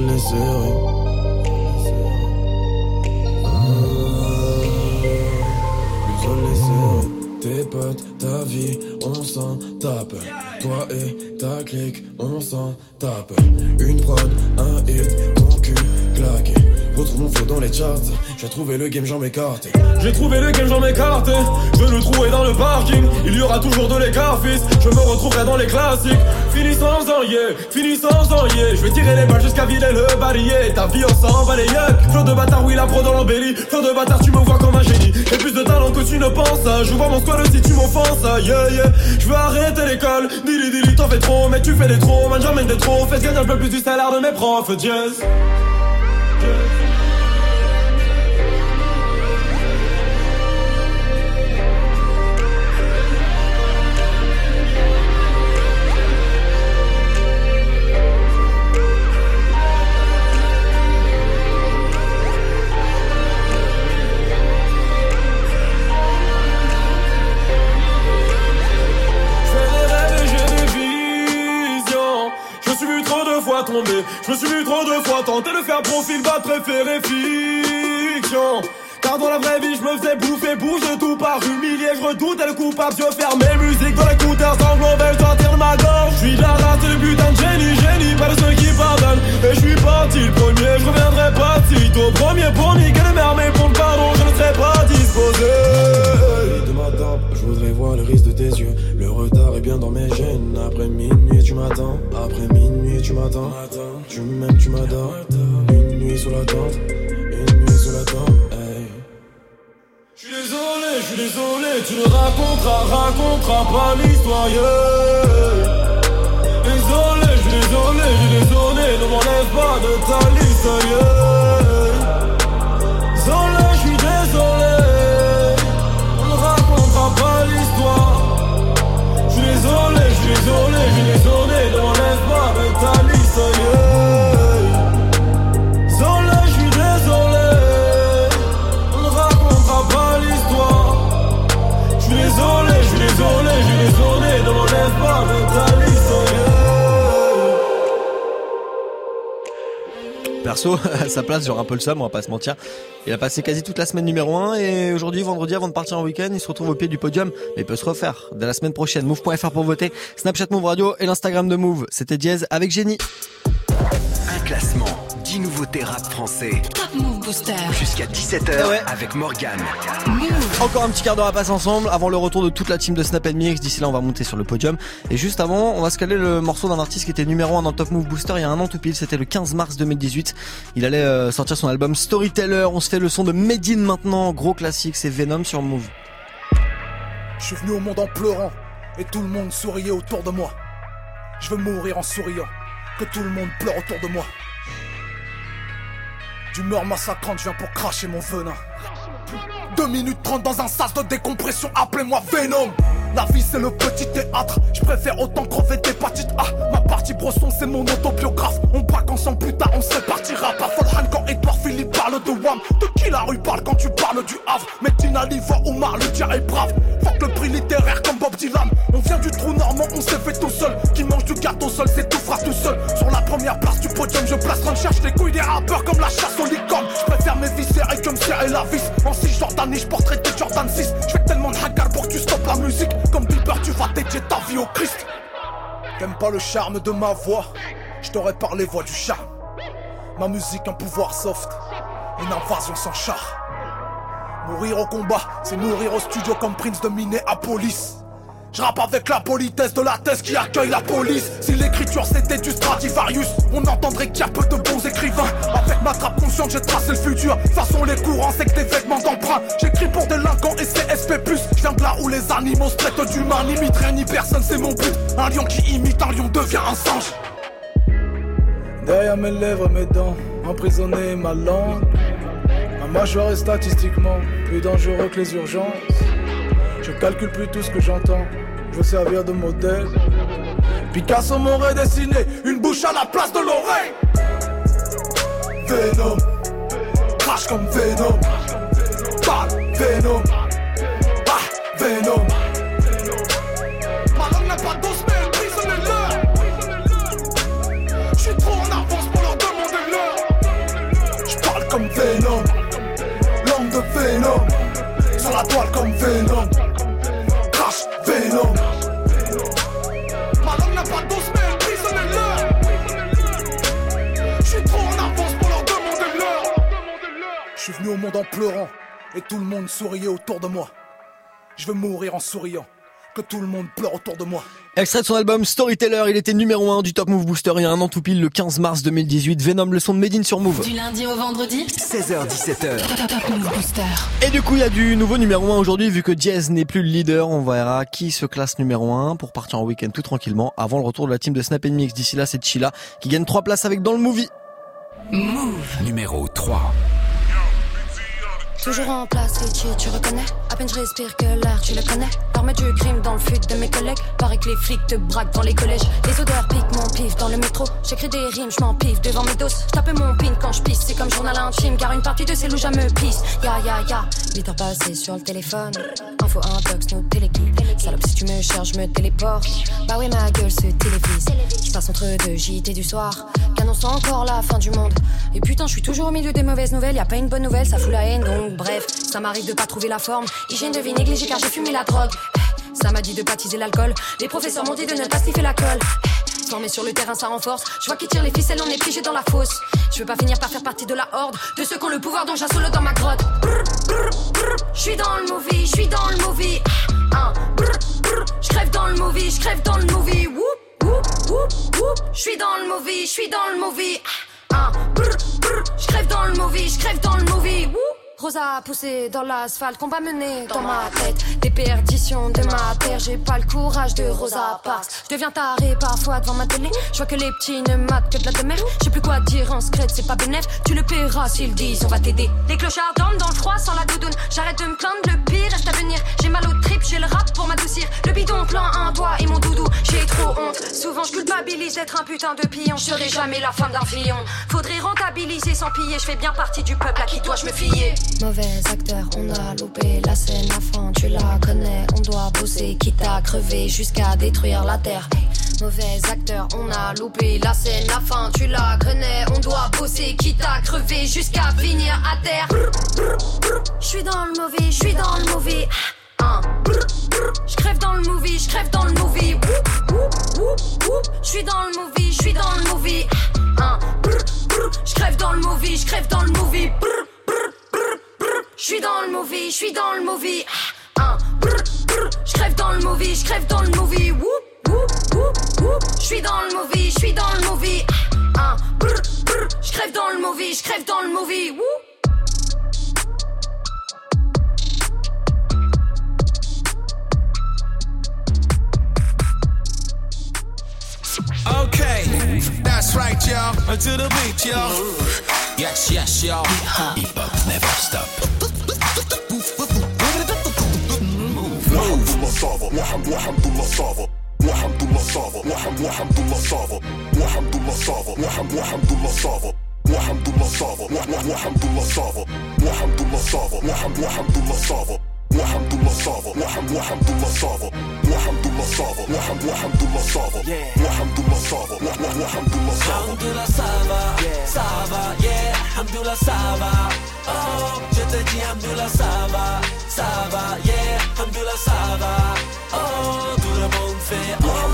On les serrait. Plus on les serrait. Tes potes, ta vie, on s'en tape. Toi et ta clique, on s'en tape. Une prod, un hit, ton cul claqué. Retrouve mon flow dans les charts. J'ai trouvé le game, j'en m'écarte. J'ai trouvé le game, j'en m'écarte. Je le trouvais dans le parking. Il y aura toujours de l'écart, fils. Je me retrouverai dans les classiques. Sans en yeah, fini sans en. Je vais tirer les balles jusqu'à vider le barillet. Ta vie, on s'en bat les de bâtard, oui, la pro dans l'embellie. Flot de bâtard, tu me vois comme un génie. J'ai plus de talent que tu ne penses. Je vois mon squad si tu m'offenses. Yeah, yeah. Je veux arrêter l'école. Dili, dili, t'en fais trop. Mais tu fais des trop. Man, j'emmène des trop. Fais gagner un peu plus du salaire de mes profs. Jazz. Je Trop de fois tenter de faire profil bas, préféré fiction. Car dans la vraie vie, je me faisais bouffer, bouge de tout par humilié. Je redoutais le coupable, je faire mes musiques dans l'écouteur global, je sortir de ma gorge. Je suis de la race, le putain de génie, génie, pas de ceux qui pardonnent. Et je suis parti le premier, je reviendrai pas si tôt. Premier pour niquer le mer, mais pour le pardon, je ne serai pas disposé. De je voudrais voir le risque de tes yeux. Le retard est bien dans mes gènes. Après minuit, tu m'attends. Après minuit, sa place, j'aurais un peu le seum, on va pas se mentir. Il a passé quasi toute la semaine numéro 1 et aujourd'hui, vendredi, avant de partir en week-end, il se retrouve au pied du podium. Mais il peut se refaire dès la semaine prochaine. Move.fr pour voter, Snapchat Move Radio et l'Instagram de Move. C'était Diaz avec Génie. Un classement, 10 nouveautés rap français. Top Move Booster. Jusqu'à 17h Ah ouais. avec Morgan. Encore un petit quart d'heure à passer ensemble avant le retour de toute la team de Snap Mix. D'ici là, on va monter sur le podium. Et juste avant, on va se caler le morceau d'un artiste qui était numéro 1 dans Top Move Booster il y a un an tout pile. C'était le 15 mars 2018. Il allait euh, sortir son album Storyteller. On se fait le son de Medine maintenant. Gros classique, c'est Venom sur Move. Je suis venu au monde en pleurant et tout le monde souriait autour de moi. Je veux mourir en souriant, que tout le monde pleure autour de moi. D'humeur massacrante, je viens pour cracher mon venin. 2 minutes 30 dans un sas de décompression, appelez-moi Venom. La vie c'est le petit théâtre, je préfère autant crever d'hépatite A. Ma partie brosson c'est mon autobiographe. Charme de ma voix Je t'aurais parlé voix du charme. Ma musique, un pouvoir soft. Une invasion sans char. Mourir au combat, c'est mourir au studio comme Prince de Minneapolis. Je rappe avec la politesse de la thèse qui accueille la police. Si l'écriture c'était du Stradivarius, on entendrait qu'il y a peu de bons écrivains. Ma trappe consciente, j'ai tracé le futur. Façon les courants, c'est que des vêtements d'emprunt. J'écris pour délinquants et CSP. Je viens de là où les animaux se traitent d'humains. Limite rien ni personne, c'est mon but. Un lion qui imite un lion devient un singe. Derrière mes lèvres, mes dents, emprisonné ma langue. Ma mâchoire est statistiquement plus dangereux que les urgences. Je calcule plus tout ce que j'entends, je veux servir de modèle. Picasso m'aurait dessiné une bouche à la place de l'oreille. Venom, crash comme Venom. Bad Venom, ah Venom. Ma langue n'a pas d'os, mais elle brise les leurs. Je suis trop en avance pour leur demander l'heure. Je parle comme Venom, langue de Venom. Sur la toile comme Venom. Suis venu au monde en pleurant et tout le monde souriait autour de moi. Je veux mourir en souriant, que tout le monde pleure autour de moi. Extrait de son album Storyteller, il était numéro 1 du Top Move Booster il y a un an tout pile le 15 mars 2018. Venom, le son de Medine sur Move. Du lundi au vendredi 16h17h. Top Move Booster. Et du coup, il y a du nouveau numéro 1 aujourd'hui, vu que Jazz n'est plus le leader, on verra qui se classe numéro 1 pour partir en week-end tout tranquillement avant le retour de la team de Snap Mix. D'ici là, c'est Chila qui gagne 3 places avec Dans le Movie. Move. Numéro 3. Toujours en place, Richie, tu reconnais? À peine je respire que l'air, tu le connais? L'armée du crime dans le fut de mes collègues. Paraît que les flics te braquent dans les collèges. Les odeurs piquent mon pif dans le métro. J'écris des rimes, je m'en pif devant mes doses. Je tape mon pin quand je pisse, c'est comme journal intime Car une partie de ces loups me pisse. Ya ya ya, 8 heures sur le téléphone. Info intox, nos téléguides. Salope si tu me cherches, je me téléporte. Bah oui ma gueule se télévise. Je passe entre deux JT du soir. Qu'annonce encore la fin du monde? Et putain je suis toujours au milieu des mauvaises nouvelles. Y a pas une bonne nouvelle, ça fout la haine donc bref Ça m'arrive de pas trouver la forme. Hygiène de vie négligée car j'ai fumé la drogue. Eh, Ça m'a dit de baptiser l'alcool. Les professeurs m'ont dit de ne pas sniffer la colle. Eh, Formé sur le terrain ça renforce. Je vois qui tire les ficelles on est piégé dans la fosse. Je veux pas finir par faire partie de la horde De ceux qui ont le pouvoir dont solo dans ma grotte. Je suis dans le movie, je suis dans le movie. Ah, Je crève dans le movie, je crève dans le movie. Je suis dans le movie, je suis dans le movie. Je crève dans le movie, je crève dans le movie. Rosa poussé dans l'asphalte qu'on va mener dans ma tête. Des perditions de ma terre J'ai pas le courage de Rosa Parks. Je deviens taré parfois devant ma télé. Je vois que les petits ne matent que de la demeure. J'ai plus quoi dire en secret c'est pas bénéf Tu le paieras s'ils disent on va t'aider. Les clochards dorment dans le froid sans la doudoune. J'arrête de me plaindre culpabilise d'être un putain de pion. Je serai jamais la femme d'un fillon. Faudrait rentabiliser sans piller. Je fais bien partie du peuple à qui dois-je me fier? Mauvais acteur, on a loupé la scène. À fond, tu la connais, on doit bosser, quitte à crever jusqu'à détruire la terre. Mauvais acteur, on a loupé la scène. À fin, tu la connais, on doit bosser, quitte à crever jusqu'à finir à terre. Je suis dans le mauvais, je suis dans le mauvais. Je crève dans le movie, je crève dans le movie. Je suis dans le movie, je suis dans le movie. Je crève dans le movie, je crève dans le movie. Je suis dans le movie, je suis dans le movie. Je crève dans le movie, je crève dans le movie. Je suis dans le movie, je suis dans le movie. Je crève dans le movie, je crève dans le movie. Okay, that's right, y'all. Until the beat, y'all. Yes, yes, y'all. Hip hop never stop. وحمد الله صافا وحمد الله صافا وحمد وحمد الله صافا وحمد الله صافا وحمد وحمد الله صافا وحمد الله صافا وحمد الله صافا وحمد الله صافا وحمد وحمد الله صافا وحمد الله صافا وحمد وحمد الله صافا وحمد الله صافا وحمد وحمد الله صافا وحمد الله صافا وحمد الله صافا Alhamdulillah ça va, ça va, yeah Alhamdulillah ça va, oh Je te dis Alhamdulillah ça va, ça va, yeah Alhamdulillah ça va, oh Tout le monde fait oh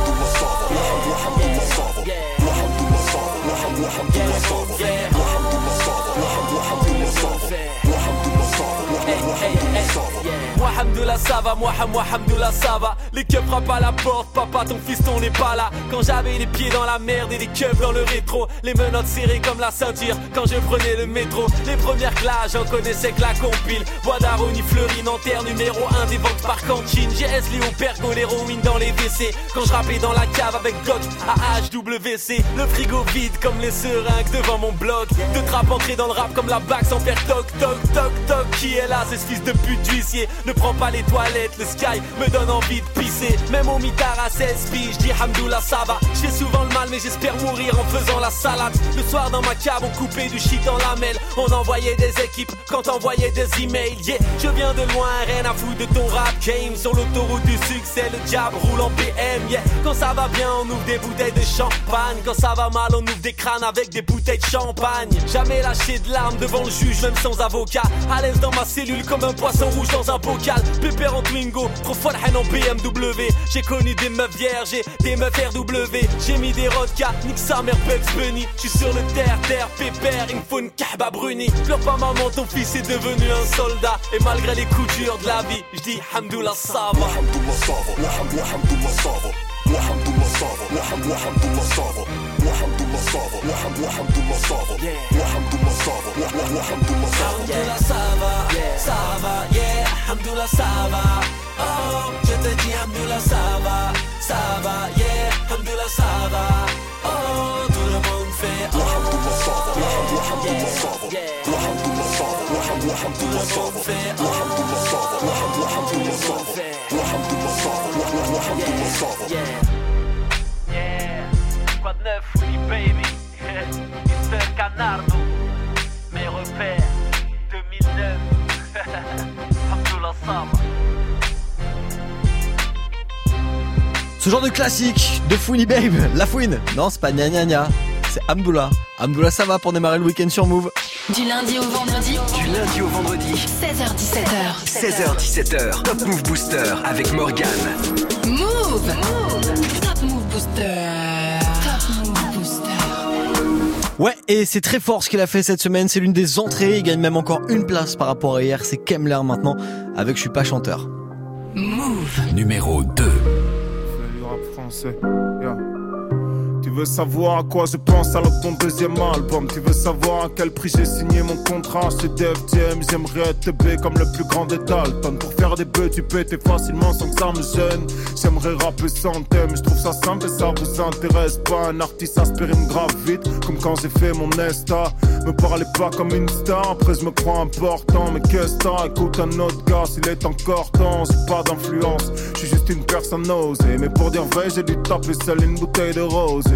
Ça va, moi moi Hamdoullah ça va Les keufs frappent à la porte, papa ton fiston n'est pas là. Quand j'avais les pieds dans la merde et les keufs dans le rétro Les menottes serrées comme la ceinture quand je prenais le métro. Les premières classes j'en connaissais que la compile. Bois d'Aroni, Fleury, Nanterre, numéro 1 des ventes par cantine. GS, Léo, Pergo, l'héroïne dans les WC. Quand je rappais dans la cave avec Glock à HWC Le frigo vide comme les seringues devant mon bloc. De trap entrer dans le rap comme la bague sans faire toc toc toc toc. Qui est là, c'est ce fils de pute d'huissier. Ne prends pas les toilettes, le sky me donne envie de pisser. Même au mitard à 16 piges, je dis Hamdoullah ça va. Je fais souvent mais j'espère mourir en faisant la salade. Le soir dans ma cave on coupait du shit en lamelles On envoyait des équipes quand envoyait des emails. Yeah, je viens de loin, rien à foutre de ton rap game Sur l'autoroute du succès, le diable roule en PM Yeah, quand ça va bien on ouvre des bouteilles de champagne. Quand ça va mal on ouvre des crânes avec des bouteilles de champagne. Jamais lâché de larmes devant le juge même sans avocat. À l'aise dans ma cellule comme un poisson rouge dans un bocal. Pépère en Twingo, trop folle en BMW J'ai connu des meufs vierges et des meufs RW J'ai mis des rodka, nique sa mère Bugs Bunny J'suis sur le terre, terre, pépère, il me faut une kahba bruni Pleure pas maman, ton fils est devenu un soldat Et malgré les coups durs de la vie, j'dis Hamdoullah ça va Hamdoullah ça va, ça va, yeah Hamdoullah ça va Oh, je te dis Hamdoullah ça va, ça va, yeah Hamdoullah ça va Oh, tout le monde fait Oh, Hamdoullah ça va, Hamdoullah ça va Hamdoullah ça va, Hamdoullah ça va fait Oh, Hamdoullah ça va, Hamdoullah ça va Hamdoullah ça va, Hamdoullah ça va Yeah, quoi de neuf, Willy baby Mr. Canardo Ce genre de classique de Fouini Babe, la fouine. Non, c'est pas gna gna gna, c'est Amdoula. Amdoula, ça va pour démarrer le week-end sur Move. Du lundi au vendredi. Du lundi au vendredi. 16h17h. 16h17h. Top Move Booster avec Morgan. Move. Top Move Booster. Top Move Booster. Ouais, et c'est très fort ce qu'il a fait cette semaine. C'est l'une des entrées. Il gagne même encore une place par rapport à hier. C'est Kemler maintenant avec Je suis pas chanteur. Move. Numéro 2. Du rap français. Yeah. Tu veux savoir à quoi je pense alors ton deuxième album. Tu veux savoir à quel prix j'ai signé mon contrat chez Def Jam. J'aimerais être B comme le plus grand des Dalton. Pour faire des bœufs tu pétais facilement sans que ça me gêne. J'aimerais rapper sans thème Je trouve ça simple et ça vous intéresse pas. Un artiste aspirine grave vite Comme quand j'ai fait mon Nesta Me parlez pas comme une star Après je me crois important. Mais qu'est-ce que Écoute un autre gars s'il est encore temps J'ai pas d'influence. Je suis juste une personne osée Mais pour dire vrai j'ai dû taper seul une bouteille de rose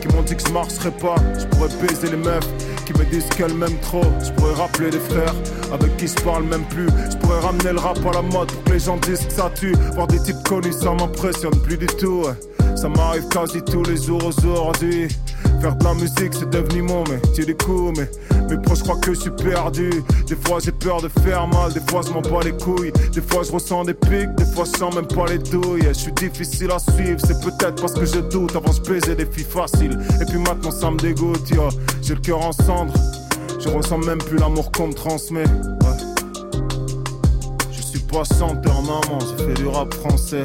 qui m'ont dit que je marcherais pas. Je pourrais baiser les meufs qui me disent qu'elles m'aiment trop. Je pourrais rappeler des frères avec qui je parle même plus. Je pourrais ramener le rap à la mode pour les gens disent que ça tue. Voir des types connus ça m'impressionne plus du tout. Ça m'arrive quasi tous les jours aujourd'hui Faire de la musique c'est devenu mon métier du coup Mais mes proches croient que je suis perdu. Des fois j'ai peur de faire mal Des fois je m'en bats les couilles. Des fois je ressens des pics Des fois je sens même pas les douilles. Je suis difficile à suivre C'est peut-être parce que je doute. Avant je baisais des filles faciles. Et puis maintenant ça me dégoûte. J'ai le cœur en cendres Je ressens même plus l'amour qu'on me transmet. Je suis pas chanteur maman J'ai fait du rap français.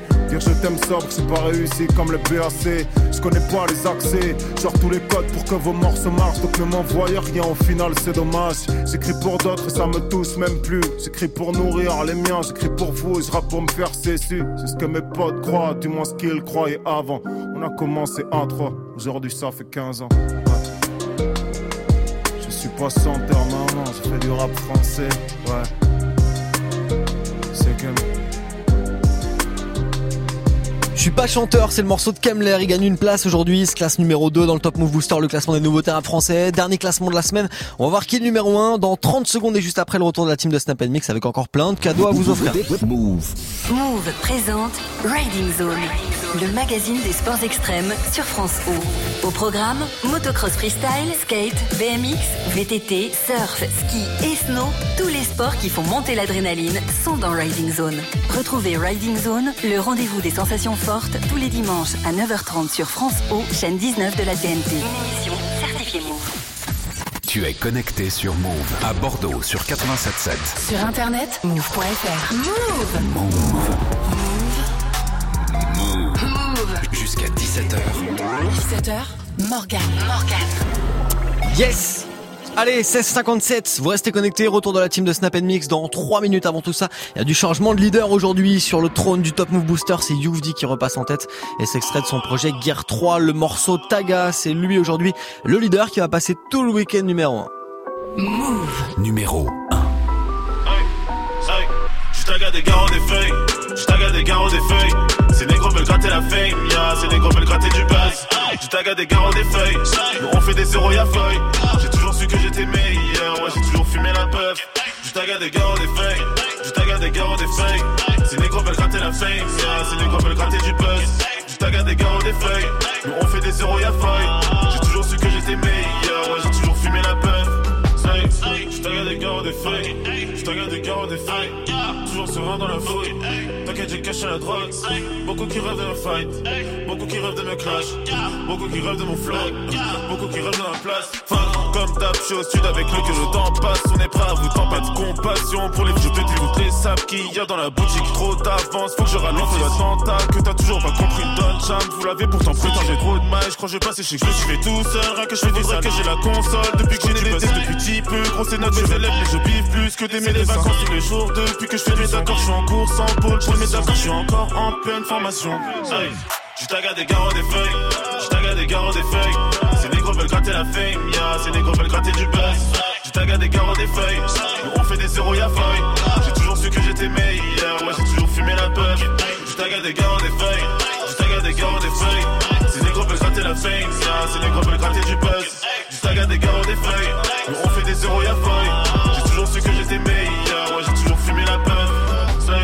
Dire je t'aime sobre, c'est pas réussi comme le BAC. Je connais pas les accès, genre tous les codes pour que vos morceaux marchent. Donc ne m'envoyez rien, au final c'est dommage. J'écris pour d'autres et ça me touche même plus. J'écris pour nourrir les miens, j'écris pour vous et je rappe pour me faire cesser. C'est ce que mes potes croient, du moins ce qu'ils croyaient avant. On a commencé à 3, aujourd'hui ça fait 15 ans. Je suis pas chanteur, non, je fais du rap français, ouais. C'est que. Je suis pas chanteur, c'est le morceau de Kemler, il gagne une place aujourd'hui, il se classe numéro 2 dans le Top Move Booster, le classement des nouveaux terrains français, dernier classement de la semaine. On va voir qui est numéro 1 dans 30 secondes et juste après le retour de la team de Snap Mix avec encore plein de cadeaux à vous offrir. Présente Riding Zone, le magazine des sports extrêmes sur France O. Au programme, motocross freestyle, skate, BMX, VTT, surf, ski et snow, tous les sports qui font monter l'adrénaline sont dans Riding Zone. Retrouvez Riding Zone, le rendez-vous des sensations fortes, tous les dimanches à 9h30 sur France O, chaîne 19 de la TNT. Une émission certifiée Move. Tu es connecté sur Move à Bordeaux sur 87.7. Sur internet, move.fr. Move Move. Move Jusqu'à 17h. 17h, Morgan. Morgan. Yes Allez, 16h57, vous restez connectés, retour de la team de Snap Mix dans 3 minutes avant tout ça. Il y a du changement de leader aujourd'hui sur le trône du Top Move Booster, c'est Youvdi qui repasse en tête et s'extrait de son projet Gear 3, le morceau Taga, c'est lui aujourd'hui le leader qui va passer tout le week-end numéro 1. Move Numéro 1. Je taga des garros des feuilles, je taga des garros des feuilles. Veulent gratter la fame, ya, ces négros veulent gratter du buzz. Je taga des garros des feuilles, nous on fait des zéros y'a feuille. J'ai toujours su que j'étais meilleur, ouais, j'ai toujours fumé la puff. Je taga des garros des feuilles, je taga des garros des feuilles. Ces négros veulent gratter la fame, ya, ces négros veulent gratter du buzz. Je taga des garros des feuilles, nous on fait des zéros y'a feuille. J'ai toujours su que j'étais meilleur, ouais, j'ai toujours fumé la puff. Je taga des garros des feuilles, je taga des garros des feuilles. Toujours serein dans la fouille. T'inquiète, j'ai caché la drogue. Beaucoup qui rêvent de me fight. Beaucoup qui rêvent de me clash. Beaucoup qui rêvent de mon flow. Beaucoup qui rêvent de ma place. Enfin, comme d'hab, je suis au sud avec le que le temps passe. On est prêt à vous tant pas de compassion pour les vieux pétés toutes les sables qu'il y a dans la boutique. Trop d'avance, faut que je ralente l'attentat. Que t'as toujours pas compris, Don Cham. Vous l'avez pourtant pris j'ai trop de mal. Je crois que je vais passer chez que je suis fait tout seul. Rien que je fais du sale, que j'ai la console. Depuis que j'ai des depuis petit peu. Gros, c'est notre mes élèves, mais je biffe plus que des mes vacances tous les jours. Depuis que je fais mes accords, je suis en course en pôle. Je mes accords, je suis encore en pleine formation. Je taga des garros des feuilles, je taga des garros des feuilles. Négros veulent gratter la fame, ya, ces négros veulent gratter du buzz. Je taga des garros des feuilles, nous on fait des zéros y'a feuille. J'ai toujours su que j'étais meilleur, ouais, j'ai toujours fumé la puff. Je taga des garros des feuilles, je taga des garros des feuilles. Ces négros veulent gratter la fame, ya, ces négros veulent gratter du buzz. Je taga des garros des feuilles, nous on fait des zéros y'a feuille. J'ai toujours su que j'étais meilleur, ouais, j'ai toujours.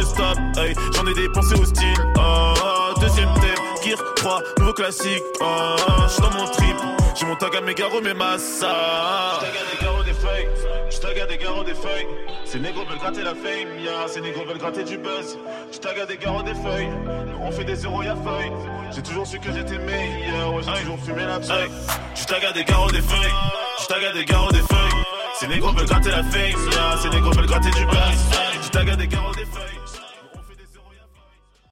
Je hey. J'en ai dépensé au style. Oh, deuxième thème, Gear 3, nouveau classique. Oh, j'suis dans mon trip. J'ai mon tag à mes garros, mes massas. J'taga des garros des feuilles. J'taga des garros des feuilles. Ces négros veulent gratter la fame, ya. Ces négros veulent gratter du buzz. J'taga des garros des feuilles. Nous on fait des zéros, y'a feuille. J'ai toujours su que j'étais meilleur. Ouais, j'ai toujours fumé la feuille. J'taga des garros des feuilles. J'taga des garros des feuilles. Ces négros veulent gratter la fame, ya. Ces négros veulent gratter du buzz. J'taga des garros des feuilles.